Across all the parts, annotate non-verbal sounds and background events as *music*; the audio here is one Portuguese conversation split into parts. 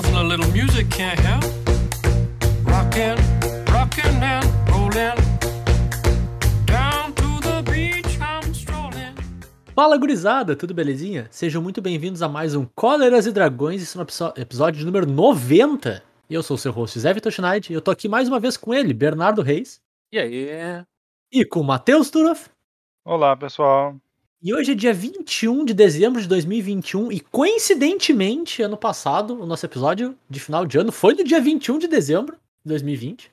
Nothing a little music can't help. Rockin', rockin' and rollin'. Fala gurizada, tudo belezinha? Sejam muito bem-vindos a mais um Cóleras e Dragões, isso no episódio número 90. E eu sou o seu host, Zé Vitor Schneid, e eu tô aqui mais uma vez com ele, Bernardo Reis, E aí? e com o Matheus Turoff. Olá, pessoal. E hoje é dia 21 de dezembro de 2021, e coincidentemente, ano passado, o nosso episódio de final de ano foi no dia 21 de dezembro de 2020.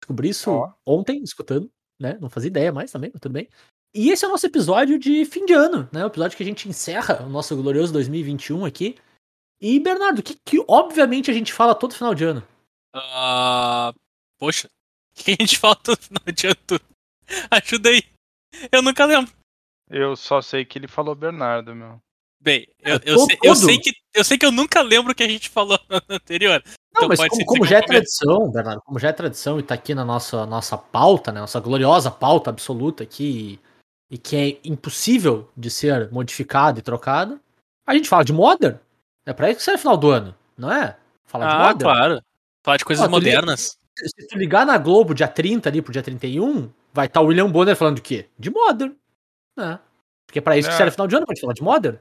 Descobri isso Ó. ontem, escutando, né? Não fazia ideia mais também, mas tudo bem. E esse é o nosso episódio de fim de ano, né? O episódio que a gente encerra o nosso glorioso 2021 aqui. E, Bernardo, que, que obviamente a gente fala todo final de ano. Ah, poxa, o *laughs* que a gente fala todo final de ano? Ajuda aí. Eu nunca lembro. Eu só sei que ele falou Bernardo, meu. Bem, eu, É, eu, sei, eu, sei que, eu sei que eu nunca lembro o que a gente falou *laughs* no anterior. Não, Então mas pode como, como já é tradição, Bernardo, como já é tradição e tá aqui na nossa, nossa pauta, né, nossa gloriosa pauta absoluta aqui, e que é impossível de ser modificada e trocada, a gente fala de Modern. É pra isso que serve final do ano, não é? Falar de Ah, Modern. claro. Falar de coisas tu modernas. Se se tu ligar na Globo dia 30 ali pro dia 31, vai estar o William Bonner falando de quê? De Modern. Né? Porque é pra isso que É. serve final de ano, pra gente falar de Modern.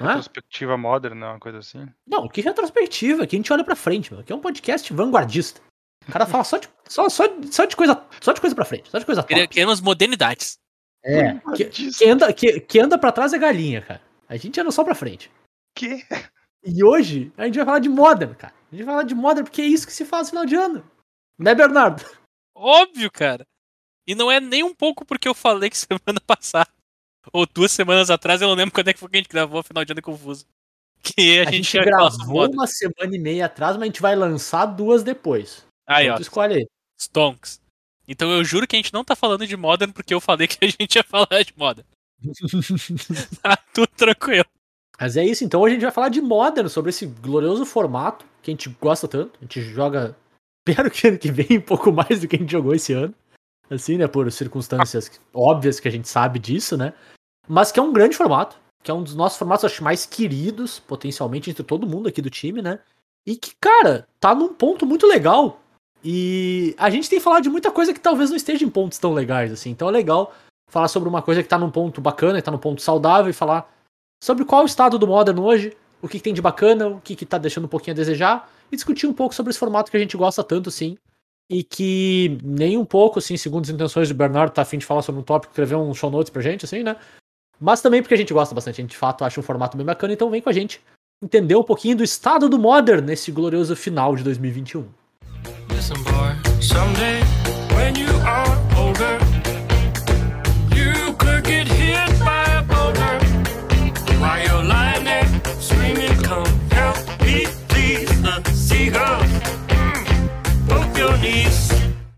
Não é? Retrospectiva moderna, uma coisa assim. Não, que retrospectiva, que a gente olha pra frente, meu. Que é um podcast vanguardista. O cara fala só de, só, só, só de coisa, só de coisa pra frente, só de coisa top. Quere- Queremos modernidades. É, que, que anda, que, que anda pra trás é galinha, cara. A gente anda só pra frente. Que? E hoje a gente vai falar de Modern, cara. A gente vai falar de Modern porque é isso que se faz no final de ano. Né, Bernardo? Óbvio, cara. E não é nem um pouco porque eu falei que *laughs* semana passada, ou duas semanas atrás, eu não lembro *laughs* quando é que foi que a gente gravou, final de ano é confuso. Que a, A, gente, gente gravou uma semana e meia atrás, mas a gente vai lançar duas depois. Aí, Então ó. escolhe aí. Stonks. Então eu juro que a gente não tá falando de Modern porque eu falei *laughs* que a gente ia falar de Modern. *laughs* Tá tudo tranquilo. Mas é isso, então hoje a gente vai falar de Modern, sobre esse glorioso formato que a gente gosta tanto. A gente joga, espero que ano que vem, um pouco mais do que a gente jogou esse ano. Assim, né, por circunstâncias óbvias que a gente sabe disso, né. Mas que é um grande formato, que é um dos nossos formatos, acho, mais queridos, potencialmente, entre todo mundo aqui do time, né. E que, cara, tá num ponto muito legal. E a gente tem falado de muita coisa que talvez não esteja em pontos tão legais, assim. Então é legal falar sobre uma coisa que tá num ponto bacana, que tá num ponto saudável e falar sobre qual é o estado do Modern hoje, o que, que tem de bacana, o que, que tá deixando um pouquinho a desejar, e discutir um pouco sobre esse formato que a gente gosta tanto, sim, e que nem um pouco, assim, segundo as intenções do Bernardo, tá afim de falar sobre um tópico, escrever um show notes pra gente, assim, né? Mas também porque a gente gosta bastante, a gente de fato acha um formato bem bacana, então vem com a gente entender um pouquinho do estado do Modern nesse glorioso final de 2021. Listen, boy, someday when you are older, you could get hit by a boulder while you're lying there screaming, Come help me, please. The seagulls, mm.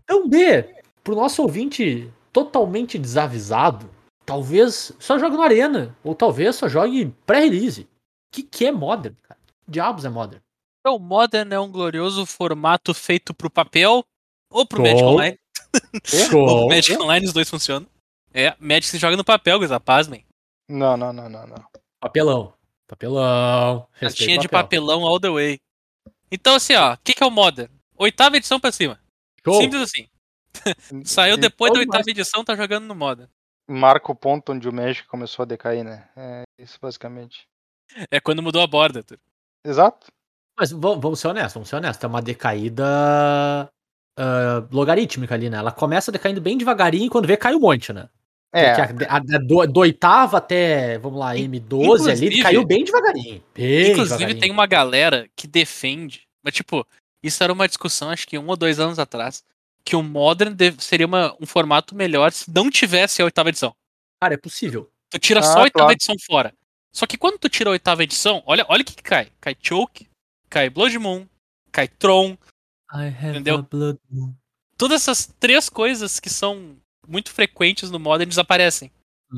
Então, B, pro nosso ouvinte totalmente desavisado, talvez só jogue no Arena, ou talvez só jogue pré-release. O que, que é Modern, cara? Diabos é Modern? Então, Modern é um glorioso formato feito pro papel ou pro Show. Magic Online. *laughs* Ou pro Magic Online, os dois funcionam. É, Magic se joga no papel, guys, pasmem. Não, não, não, não, não. Papelão. Papelão. Cartinha de papel. papelão all the way. Então, assim, ó, o que, que é o Modern? Oitava edição pra cima. Show. Simples assim. *laughs* Saiu depois da oitava edição, tá jogando no Modern. Marca o ponto onde o Magic começou a decair, né? É isso basicamente. É quando mudou a borda. tu. Exato. Mas vamos ser honestos, vamos ser honestos. É uma decaída ah, logarítmica ali, né? Ela começa decaindo bem devagarinho e quando vê, cai um monte, né? É, Porque a, a- a do, do oitavo até, vamos lá, M12 ali, caiu bem devagarinho. Bem Inclusive, devagarinho. tem uma galera que defende. Mas, tipo, isso era uma discussão, acho que um ou dois anos atrás. Que o Modern seria uma- um formato melhor se não tivesse a oitava edição. Cara, é possível. Tu tira Ah, só a oitava claro. edição fora. Só que quando tu tira a oitava edição, olha, olha o que, que cai. Cai Choke, cai Blood Moon, cai Tron. I have Entendeu? a blood moon. Todas essas três coisas que são muito frequentes no Modern desaparecem.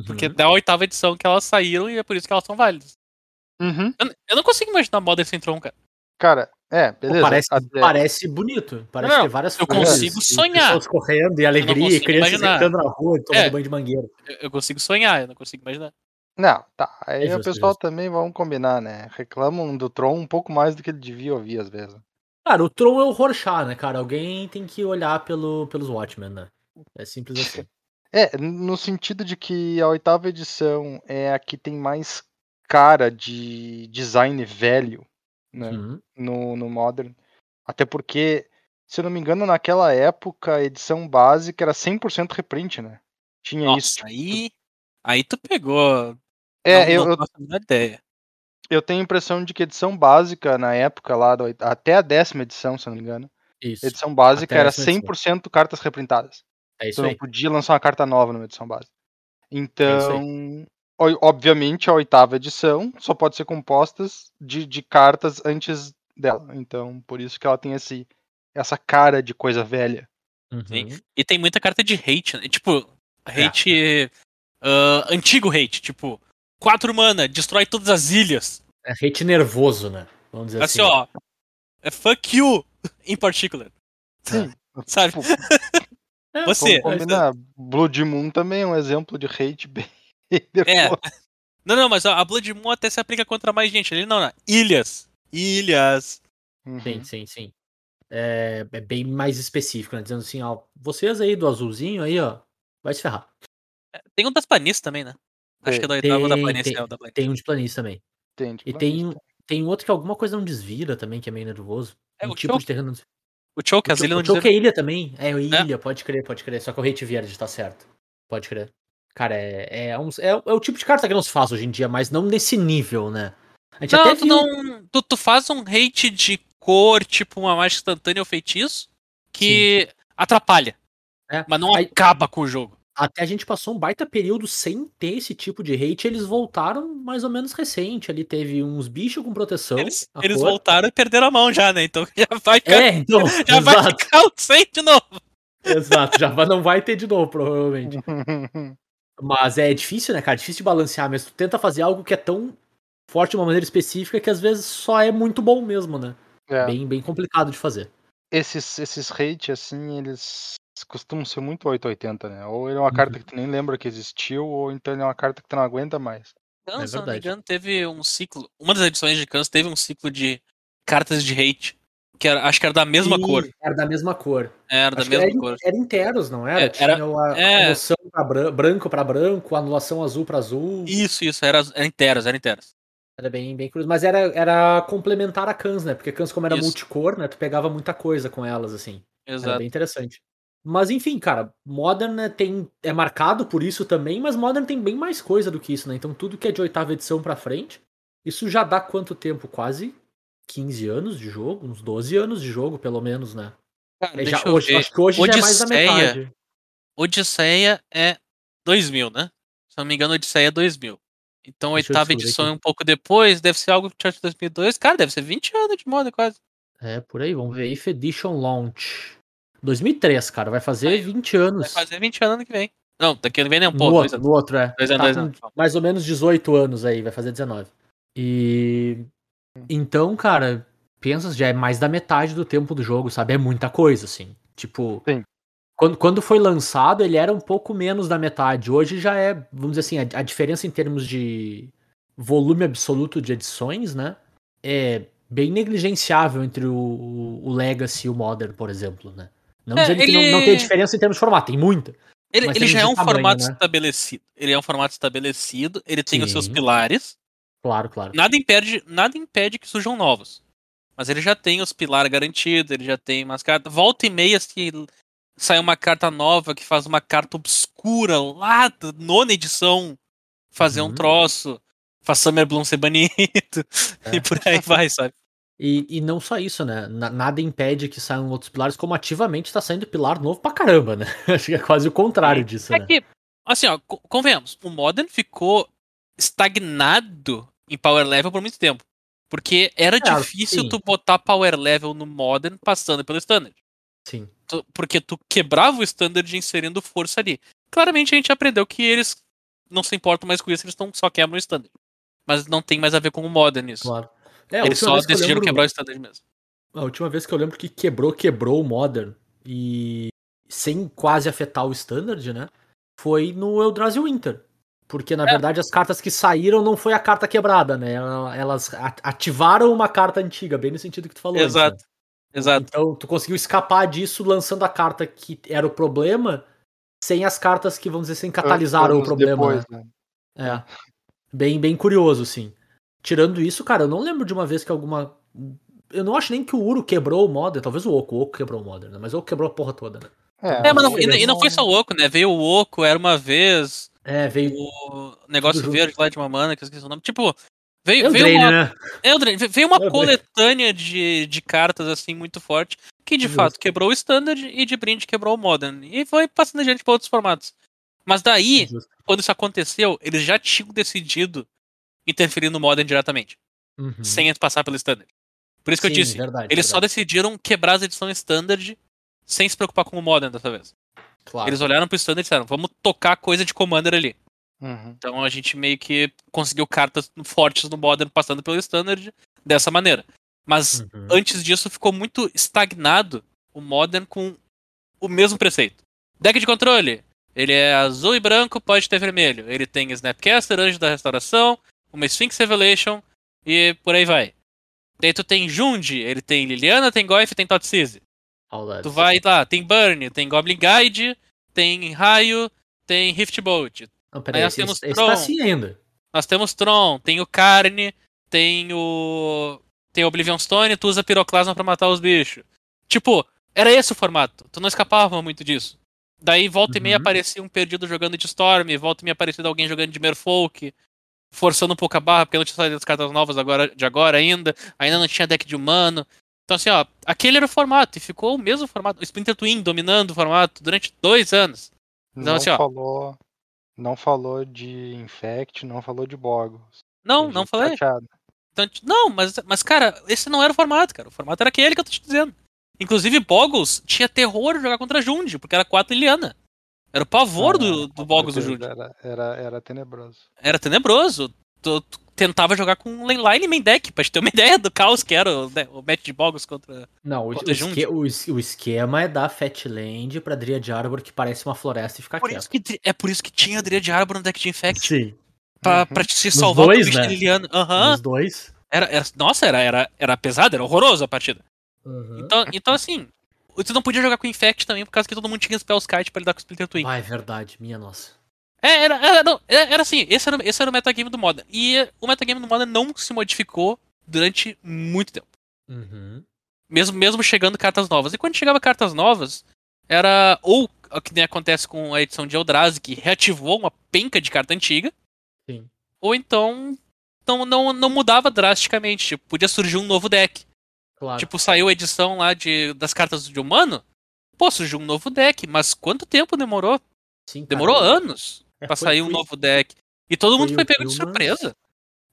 Porque Uhum. da oitava edição que elas saíram e é por isso que elas são válidas. uhum. Eu, eu não consigo imaginar Modern sem Tron, cara. Cara, é, Pô, beleza. parece, até- parece bonito. Parece Não, ter várias eu folhas consigo sonhar. Pessoas correndo e alegria, e crianças gritando na rua e tomando É. banho de mangueira. Eu, consigo sonhar, eu não consigo imaginar. Não, tá. Aí É o pessoal justo. também, vamos combinar, né? Reclamam do Tron um pouco mais do que ele devia ouvir às vezes. Cara, o Tron é o Rorschach, né, cara? Alguém tem que olhar pelo, pelos Watchmen, né? É simples assim. *laughs* É, no sentido de que a oitava edição é a que tem mais cara de design velho, né? Uhum. No, no Modern. Até porque, se eu não me engano, naquela época a edição básica era 100% reprint, né? Tinha Nossa, isso. tipo, aí. Aí tu pegou. É, eu, eu, ideia. eu tenho a impressão de que a edição básica, na época lá, oit- até a décima edição, se eu não me engano, Isso. edição básica Até era décima edição. 100% cartas reprintadas. É isso não aí. podia lançar uma carta nova numa edição básica. É Então, obviamente, a oitava edição só pode ser compostas de, de cartas antes dela. Então, por isso que ela tem esse, essa cara de coisa velha. Uhum. E tem muita carta de hate, né? Tipo, É. hate. ah, antigo hate, tipo, 4 mana, destrói todas as ilhas. É hate nervoso, né? Vamos dizer Assim, assim. ó. É fuck you, in particular. Sim. *laughs* Sabe? Tipo, É, Você. Blood Moon também é um exemplo de hate bem *laughs* É. Não, não, mas a a Blood Moon até se aplica contra mais gente. Ali não, não. Ilhas. Ilhas. Uhum. Sim, sim, sim. É, é bem mais específico, né? Dizendo assim, ó, vocês aí do azulzinho aí, ó, vai se ferrar. Tem um das planistas também, né? Acho que é da Tem, oitava da planície. tem, é o da planície. tem um de planície também. Tem, tipo, E tem, tem outro que alguma coisa não desvira também, que é meio nervoso. É, um o tipo Choke. de terreno. não- O Choke, as O ilhas não Choke dizem. é ilha também. É, ilha, pode crer, pode crer. Só que o hate verde tá certo. Pode crer. Cara, é, é, uns- é, é o tipo de carta que não se faz hoje em dia, mas não nesse nível, né? A gente Não, até tu, viu. não tu, tu faz um hate de cor, tipo uma mágica instantânea ou feitiço, que atrapalha. É. Mas não Aí- acaba com o jogo. Até a gente passou um baita período sem ter esse tipo de hate. Eles voltaram mais ou menos recente. Ali teve uns bichos com proteção. Eles, eles voltaram e perderam a mão já, né? Então *laughs* já vai ficar, É, então. *laughs* já vai ficar o 100 de novo. exato. Já vai- não vai ter de novo, provavelmente. *laughs* Mas é difícil, né, cara? Difícil de balancear, mas tu tenta fazer algo que é tão forte de uma maneira específica que às vezes só é muito bom mesmo, né? É. Bem, bem complicado de fazer. Esses, esses hate, assim, eles costumam ser muito 880, né? Ou ele é uma Uhum. carta que tu nem lembra que existiu, ou então ele é uma carta que tu não aguenta mais. Não, É se não me engano, teve um ciclo. Uma das edições de Cans teve um ciclo de cartas de hate. Que era, acho que era da mesma E cor. Era da mesma cor. Era da Acho que mesma era, cor. era interos, não era? É, era- Tinha a é. anulação pra bran- branco pra branco, anulação azul pra azul. Isso, isso, era, era inteiras, era inteiras. Era bem, bem curioso. Mas era, era complementar a Cans, né? Porque Cans, como era Isso. multicor, né? Tu pegava muita coisa com elas, assim. Era Exato. bem interessante. Mas enfim, cara, Modern né, tem, é marcado por isso também, mas Modern tem bem mais coisa do que isso, né? Então tudo que é de oitava edição pra frente, isso já dá quanto tempo? Quase 15 anos de jogo? Uns 12 anos de jogo, pelo menos, né? Cara, já, hoje, acho que hoje já é mais da Odisseia. metade. Odisseia é 2000, né? Se não me engano, Odisseia é 2000. Então, Deixa oitava edição é um pouco depois, deve ser algo de 2002. Cara, deve ser 20 anos de moda quase. É, por aí, vamos ver. If Edition Launch. 2003, cara, vai fazer Aí, 20 anos. Vai fazer 20 anos ano que vem. Não, daqui ano vem nem um No pouco. outro, no outro, é. Dois anos, Tá dois anos. mais ou menos 18 anos aí, vai fazer 19. E. Então, cara, pensa, já é mais da metade do tempo do jogo, sabe? É muita coisa, assim. Tipo. Sim. Quando, quando foi lançado, ele era um pouco menos da metade. Hoje já é, vamos dizer assim, a, a diferença em termos de volume absoluto de edições, né? É bem negligenciável entre o, o- o Legacy e o Modern, por exemplo, né? Não É, dizendo que não, ele- não tem diferença em termos de formato, tem muita. Ele, ele já é um tamanho, formato né? estabelecido. Ele é um formato estabelecido, ele tem os seus Sim. pilares. Claro, claro. Nada impede, nada impede que surjam novos. Mas ele já tem os pilares garantidos, ele já tem umas cartas. Volta e meia se sai uma carta nova que faz uma carta obscura lá da nona edição fazer um Uhum. troço. Faz Summer Bloom ser banido. É. *laughs* E por aí vai, sabe? E, e não só isso, né? Na- nada impede que saiam outros pilares, como ativamente tá saindo pilar novo pra caramba, né? *laughs* Acho que é quase o contrário disso, É né? que, assim, ó, co- convenhamos, o Modern ficou estagnado em power level por muito tempo. Porque era É, difícil sim. tu botar power level no Modern passando pelo Standard. Sim. Tu- Porque tu quebrava o Standard inserindo força ali. Claramente a gente aprendeu que eles não se importam mais com isso, eles tão, só quebram o Standard. Mas não tem mais a ver com o Modern isso. Claro. É, eles só que decidiram lembro- quebrar o Standard mesmo. A última vez que eu lembro que quebrou, quebrou o Modern e sem quase afetar o Standard, né? Foi no Eldrazi Winter. Porque, na É. verdade, as cartas que saíram não foi a carta quebrada, né? Ela- Elas ativaram uma carta antiga, bem no sentido que tu falou. antes, Exato. né? Exato. Então, tu conseguiu escapar disso lançando a carta que era o problema, sem as cartas que, vamos dizer assim, catalisaram o problema. depois, né? né? É. Bem, bem curioso, sim. Tirando isso, cara, eu não lembro de uma vez que alguma. Eu não acho nem que o Uro quebrou o Modern, talvez o Oco, o Oco quebrou o Modern, né? Mas o Oco quebrou a porra toda, né? É, mas não, e, e não foi só o Oco, né? Veio o Oco, era uma vez, É, veio. o negócio verde lá de uma mana, que eu esqueci o nome. Tipo, veio, Veio veio Drain, uma, né? é, veio uma É o Drain. coletânea de, de cartas, assim, muito forte, que de Justo. fato quebrou o Standard e de brinde quebrou o Modern. E foi passando adiante para outros formatos. Mas daí, Justo. quando isso aconteceu, eles já tinham decidido interferir no Modern diretamente, Uhum. sem passar pelo Standard. Por isso que eu Sim, disse, verdade, eles só verdade. decidiram quebrar as edições Standard sem se preocupar com o Modern dessa vez. Claro. Eles olharam pro Standard e disseram, vamos tocar coisa de Commander ali. Uhum. Então a gente meio que conseguiu cartas fortes no Modern passando pelo Standard dessa maneira. Mas Uhum. antes disso ficou muito estagnado o Modern com o mesmo preceito. Deck de controle. Ele é azul e branco, pode ter vermelho. Ele tem Snapcaster, Anjo da Restauração, uma Sphinx Revelation e por aí vai. Daí tu tem Jundi, ele tem Liliana, tem Goif, tem Totsize. Tu vai lá, tem Burn, tem Goblin Guide, tem Raio, tem Riftbolt. Não, peraí, Aí nós temos esse Tron. tá assim ainda. Nós temos Tron, tem o Carne, tem o. Tem o Oblivion Stone, tu usa Piroclasma pra matar os bichos. Tipo, era esse o formato. Tu não escapava muito disso. Daí volta e meia Uhum. aparecia um perdido jogando de Storm, volta e meia aparecia alguém jogando de Merfolk, forçando um pouco a barra, porque não tinha saído as cartas novas agora, de agora ainda, ainda não tinha deck de humano. Então assim, ó, aquele era o formato, e ficou o mesmo formato. O Splinter Twin dominando o formato durante dois anos. Então, Não assim, ó. falou. Não falou de Infect, não falou de Bogos. Não, não gente falei. Então, não, mas, mas, cara, esse não era o formato, cara. O formato era aquele que eu tô te dizendo. Inclusive, Boggles tinha terror de jogar contra Jund, porque era 4 Liliana. Era o pavor do, do Com Boggles do certeza, Jund. Era, era, era tenebroso. Era tenebroso. Tu, tu tentava jogar com um line main deck, pra te ter uma *laughs* ideia do caos que era o, né, o match de Boggles contra. Não, o, o, esque- o es- o esquema é dar Fatland pra Dryad Arbor que parece uma floresta e ficar Por quieto. isso que, é por isso que tinha Dryad Arbor no deck de Infect. Sim. Pra, Uhum. pra te se Nos salvar dois, do bicho né? de Liliana. Aham. Os dois. Era, era, nossa, era, era, era pesado, era horroroso a partida. Uhum. Então, então assim, tu não podia jogar com Infect também, por causa que todo mundo tinha Spell Kite pra lidar com o Splinter Twin. Ah, é verdade, minha nossa. É, era, era, não, era, era assim, esse era, esse era o metagame do Modern. E o metagame do Modern não se modificou durante muito tempo. Uhum. Mesmo, mesmo chegando cartas novas. E quando chegava cartas novas, era ou o que nem acontece com a edição de Eldrazi, que reativou uma penca de carta antiga, Sim. ou então não, não, não mudava drasticamente. Tipo, podia surgir um novo deck. Claro. Tipo, saiu a edição lá de, das cartas de humano. Pô, surgiu um novo deck, mas quanto tempo demorou? Sim. Demorou anos É, pra foi- sair um foi- novo deck. E todo mundo foi pego de Humans. surpresa.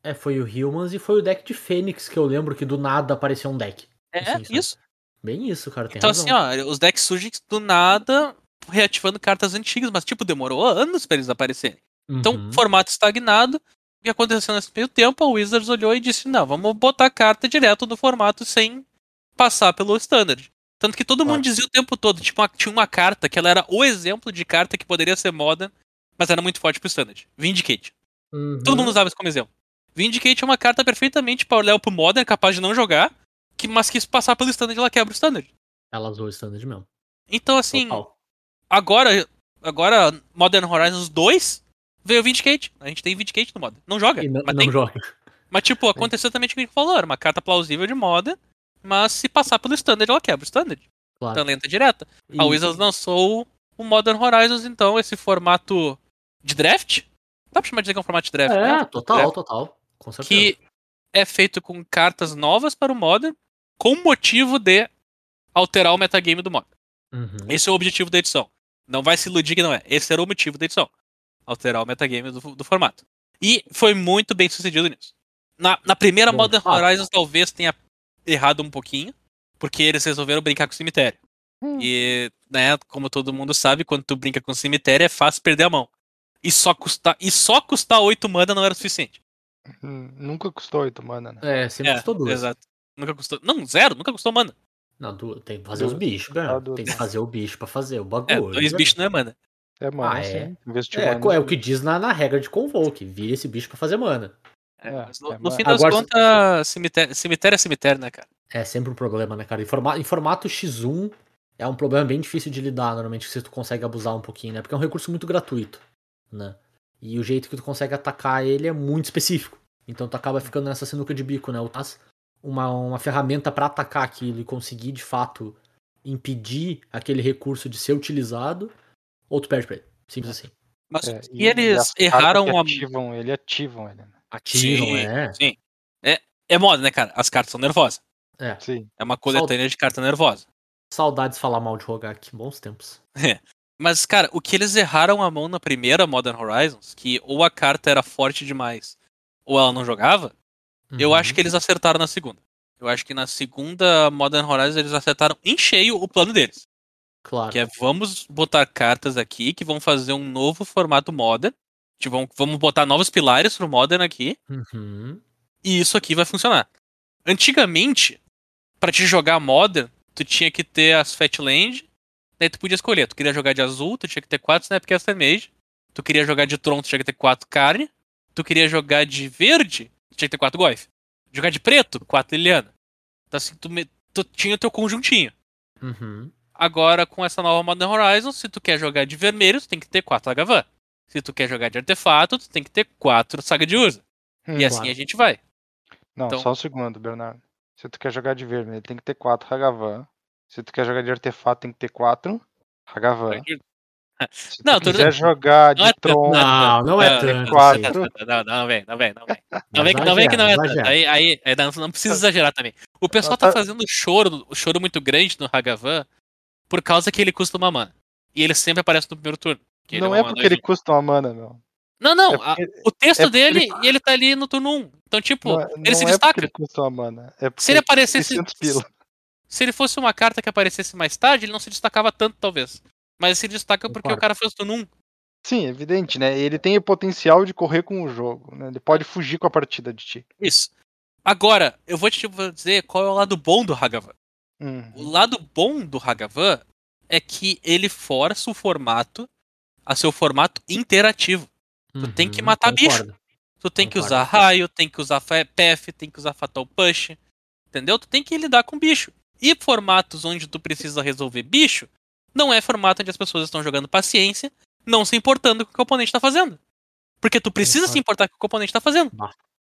É, foi o Humans e foi o deck de Fênix que eu lembro que do nada apareceu um deck. É, Assim, sabe? isso. Bem isso, cara. Então, razão. assim, ó, os decks surgem do nada, reativando cartas antigas, mas, tipo, demorou anos pra eles aparecerem. Então, Uhum. formato estagnado. O que aconteceu nesse meio tempo, a Wizards olhou e disse: não, vamos botar a carta direto no formato sem passar pelo standard. Tanto que todo mundo Claro. dizia o tempo todo, tipo, uma- tinha uma carta que ela era o exemplo de carta que poderia ser modern, mas era muito forte pro standard. Vindicate. Uhum. Todo mundo usava isso como exemplo. Vindicate é uma carta perfeitamente para olhar pro modern, capaz de não jogar, que, mas que se passar pelo standard ela quebra o standard. Ela usou o standard mesmo. Então, assim, Total. agora, agora Modern Horizons 2 veio o Vindicate. A gente tem Vindicate no Modern. Não joga, não, mas não tem. joga. Mas, tipo, aconteceu também o que a gente falou, era uma carta plausível de Modern, mas se passar pelo Standard, ela quebra o Standard. Claro. Então, lenta direta. A E- Wizards lançou o Modern Horizons, então, esse formato de draft. Dá pra chamar de dizer que é um formato de draft, É, né? total, Draft, total. Com certeza. Que é feito com cartas novas para o Modern, com o motivo de alterar o metagame do Modern. Uhum. Esse é o objetivo da edição. Não vai se iludir que não é. Esse era o motivo da edição. Alterar o metagame do, do formato. E foi muito bem sucedido nisso. Na, na primeira Bom, Modern fato. Horizons talvez tenha errado um pouquinho, porque eles resolveram brincar com o cemitério. Hum. E, né, como todo mundo sabe, quando tu brinca com o cemitério é fácil perder a mão. E só custar, e só custar 8 mana não era suficiente. Hum, Nunca custou 8 mana, né? É, sempre É, custou duas. Exato. Nunca custou. Não, zero, nunca custou mana. Não, du- tem que fazer os Duas. bichos, Ah, cara. duas. Tem que fazer o bicho pra fazer o É, bagulho. dois né? bichos não é mana. É, mano, Ah, é? É, mana é o que diz na, na regra de Convoke. Vira esse bicho pra fazer mana. É, É, mas no, é, no fim das Agora- contas, cemitério, cemitério é cemitério, né, cara? É sempre um problema, né, cara? Em, forma- em formato X1 é um problema bem difícil de lidar, normalmente, se tu consegue abusar um pouquinho, né? Porque é um recurso muito gratuito, né? E o jeito que tu consegue atacar ele é muito específico. Então tu acaba ficando nessa sinuca de bico, né? Ou traz uma, uma ferramenta pra atacar aquilo e conseguir, de fato, impedir aquele recurso de ser utilizado, ou tu perde pra ele. Simples assim. Mas É, e eles cartas erraram que a. ativam ele, ativam ele. né? Atiram, Sim, é. sim. É, é moda, né, cara? As cartas são nervosas. É. Sim. É uma coletânea de carta nervosa. Saudades de falar mal de Rogak. Bons tempos. *laughs* Mas, cara, o que eles erraram a mão na primeira Modern Horizons, que ou a carta era forte demais, ou ela não jogava, eu Uhum. acho que eles acertaram na segunda. Eu acho que na segunda Modern Horizons eles acertaram em cheio o plano deles. Claro. Que é vamos botar cartas aqui que vão fazer um novo formato Modern. Tipo, vamos- botar novos pilares pro Modern aqui. Uhum. E isso aqui vai funcionar. Antigamente, pra te jogar Modern, tu tinha que ter as Fatland. Daí tu podia escolher. Tu queria jogar de azul, tu tinha que ter 4 Snapcaster Mage. Tu queria jogar de Tron, tu tinha que ter 4 carne. Tu queria jogar de verde, tu tinha que ter 4 Goif. Jogar de preto, 4 Liliana. Então assim, tu, me- tu tinha o teu conjuntinho. Uhum. Agora, com essa nova Modern Horizon, se tu quer jogar de vermelho, tu tem que ter 4 Agavan. Se tu quer jogar de artefato, tu tem que ter 4 Saga de Urza. Hum, E assim claro. a gente vai. Não, então- só um segundo, Bernardo. Se tu quer jogar de vermelho, tem que ter 4 Hagavan. Se tu quer jogar de artefato, tem que ter 4 Hagavan. Se Não, tu quiser jogar de Não é tanto, Tron, Não, não é Não, tanto. quatro. Não, não, não vem, não vem, não vem. *laughs* Não vem que não, vem que não é tanto. Aí, aí, aí não, não precisa exagerar também. O pessoal Tá- tá fazendo choro, choro muito grande no Hagavan por causa que ele custa uma mana. E ele sempre aparece no primeiro turno. não é mana porque ele custa uma mana, meu. Não, não. é a- porque- o texto é dele, ele- e ele tá ali no turno 1. Então, tipo, Não, é- ele não se é porque destaca. ele custa uma mana. É porque Se ele aparecesse. 600 pila. Se ele fosse uma carta que aparecesse mais tarde, ele não se destacava tanto, talvez. Mas se destaca porque Concordo. o cara fez turno 1. Sim, evidente, né? Ele tem o potencial de correr com o jogo, né? Ele pode fugir com a partida de ti. Isso. Agora, eu vou te dizer qual é o lado bom do Hagavan. Uhum. O lado bom do Hagavan é que ele força o formato a seu formato interativo. Tu tem que matar bicho. concordo. Tu tem que Concordo. usar raio, tem que usar PF, tem que usar Fatal Push. Entendeu? Tu tem que lidar com bicho. E formatos onde tu precisa resolver bicho, não é formato onde as pessoas estão jogando paciência, não se importando com o que o oponente tá fazendo. Porque tu precisa se importar com o que o oponente tá fazendo.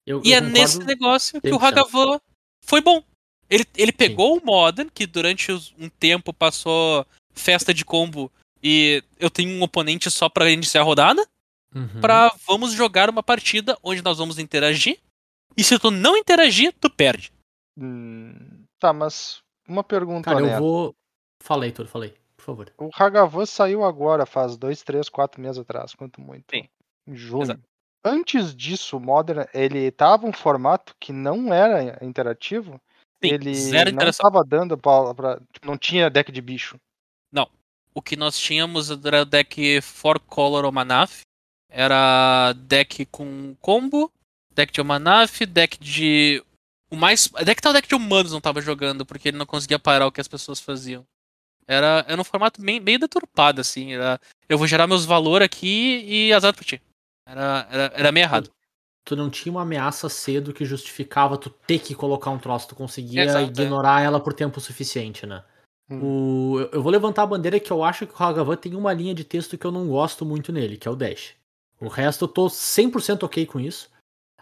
Eu- E eu é nesse negócio que o 100%. Hagavan foi bom. Ele, ele pegou o Modern, que durante um tempo passou festa de combo e eu tenho um oponente só pra iniciar a rodada, Uhum. pra vamos jogar uma partida onde nós vamos interagir. E se tu não interagir, tu perde. Hum, Tá, mas uma pergunta Cara, eu vou. Falei, tudo, falei. Por favor. O Hagavan saiu agora, faz dois, três, quatro meses atrás, quanto muito. Sim. Em junho. Exato. Antes disso, o Modern, ele tava um formato que não era interativo. Sim, ele zero não interação. tava dando pra, pra- tipo, não tinha deck de bicho. O que nós tínhamos era o deck Four Color Omanaf. Era deck com combo, deck de Omanaf, deck de. O mais. Deck tal deck de humanos não tava jogando, porque ele não conseguia parar o que as pessoas faziam. Era, era um formato bem, meio deturpado, assim. Era, eu vou gerar meus valores aqui e azar pra ti. Era, era, era meio errado. Tu não tinha uma ameaça cedo que justificava tu ter que colocar um troço. Tu conseguia Exato, é. ignorar ela por tempo suficiente, né? Hum. O, eu- eu vou levantar a bandeira que eu acho que o Hagavan tem uma linha de texto que eu não gosto muito nele, que é o Dash. O resto eu tô 100% ok com isso.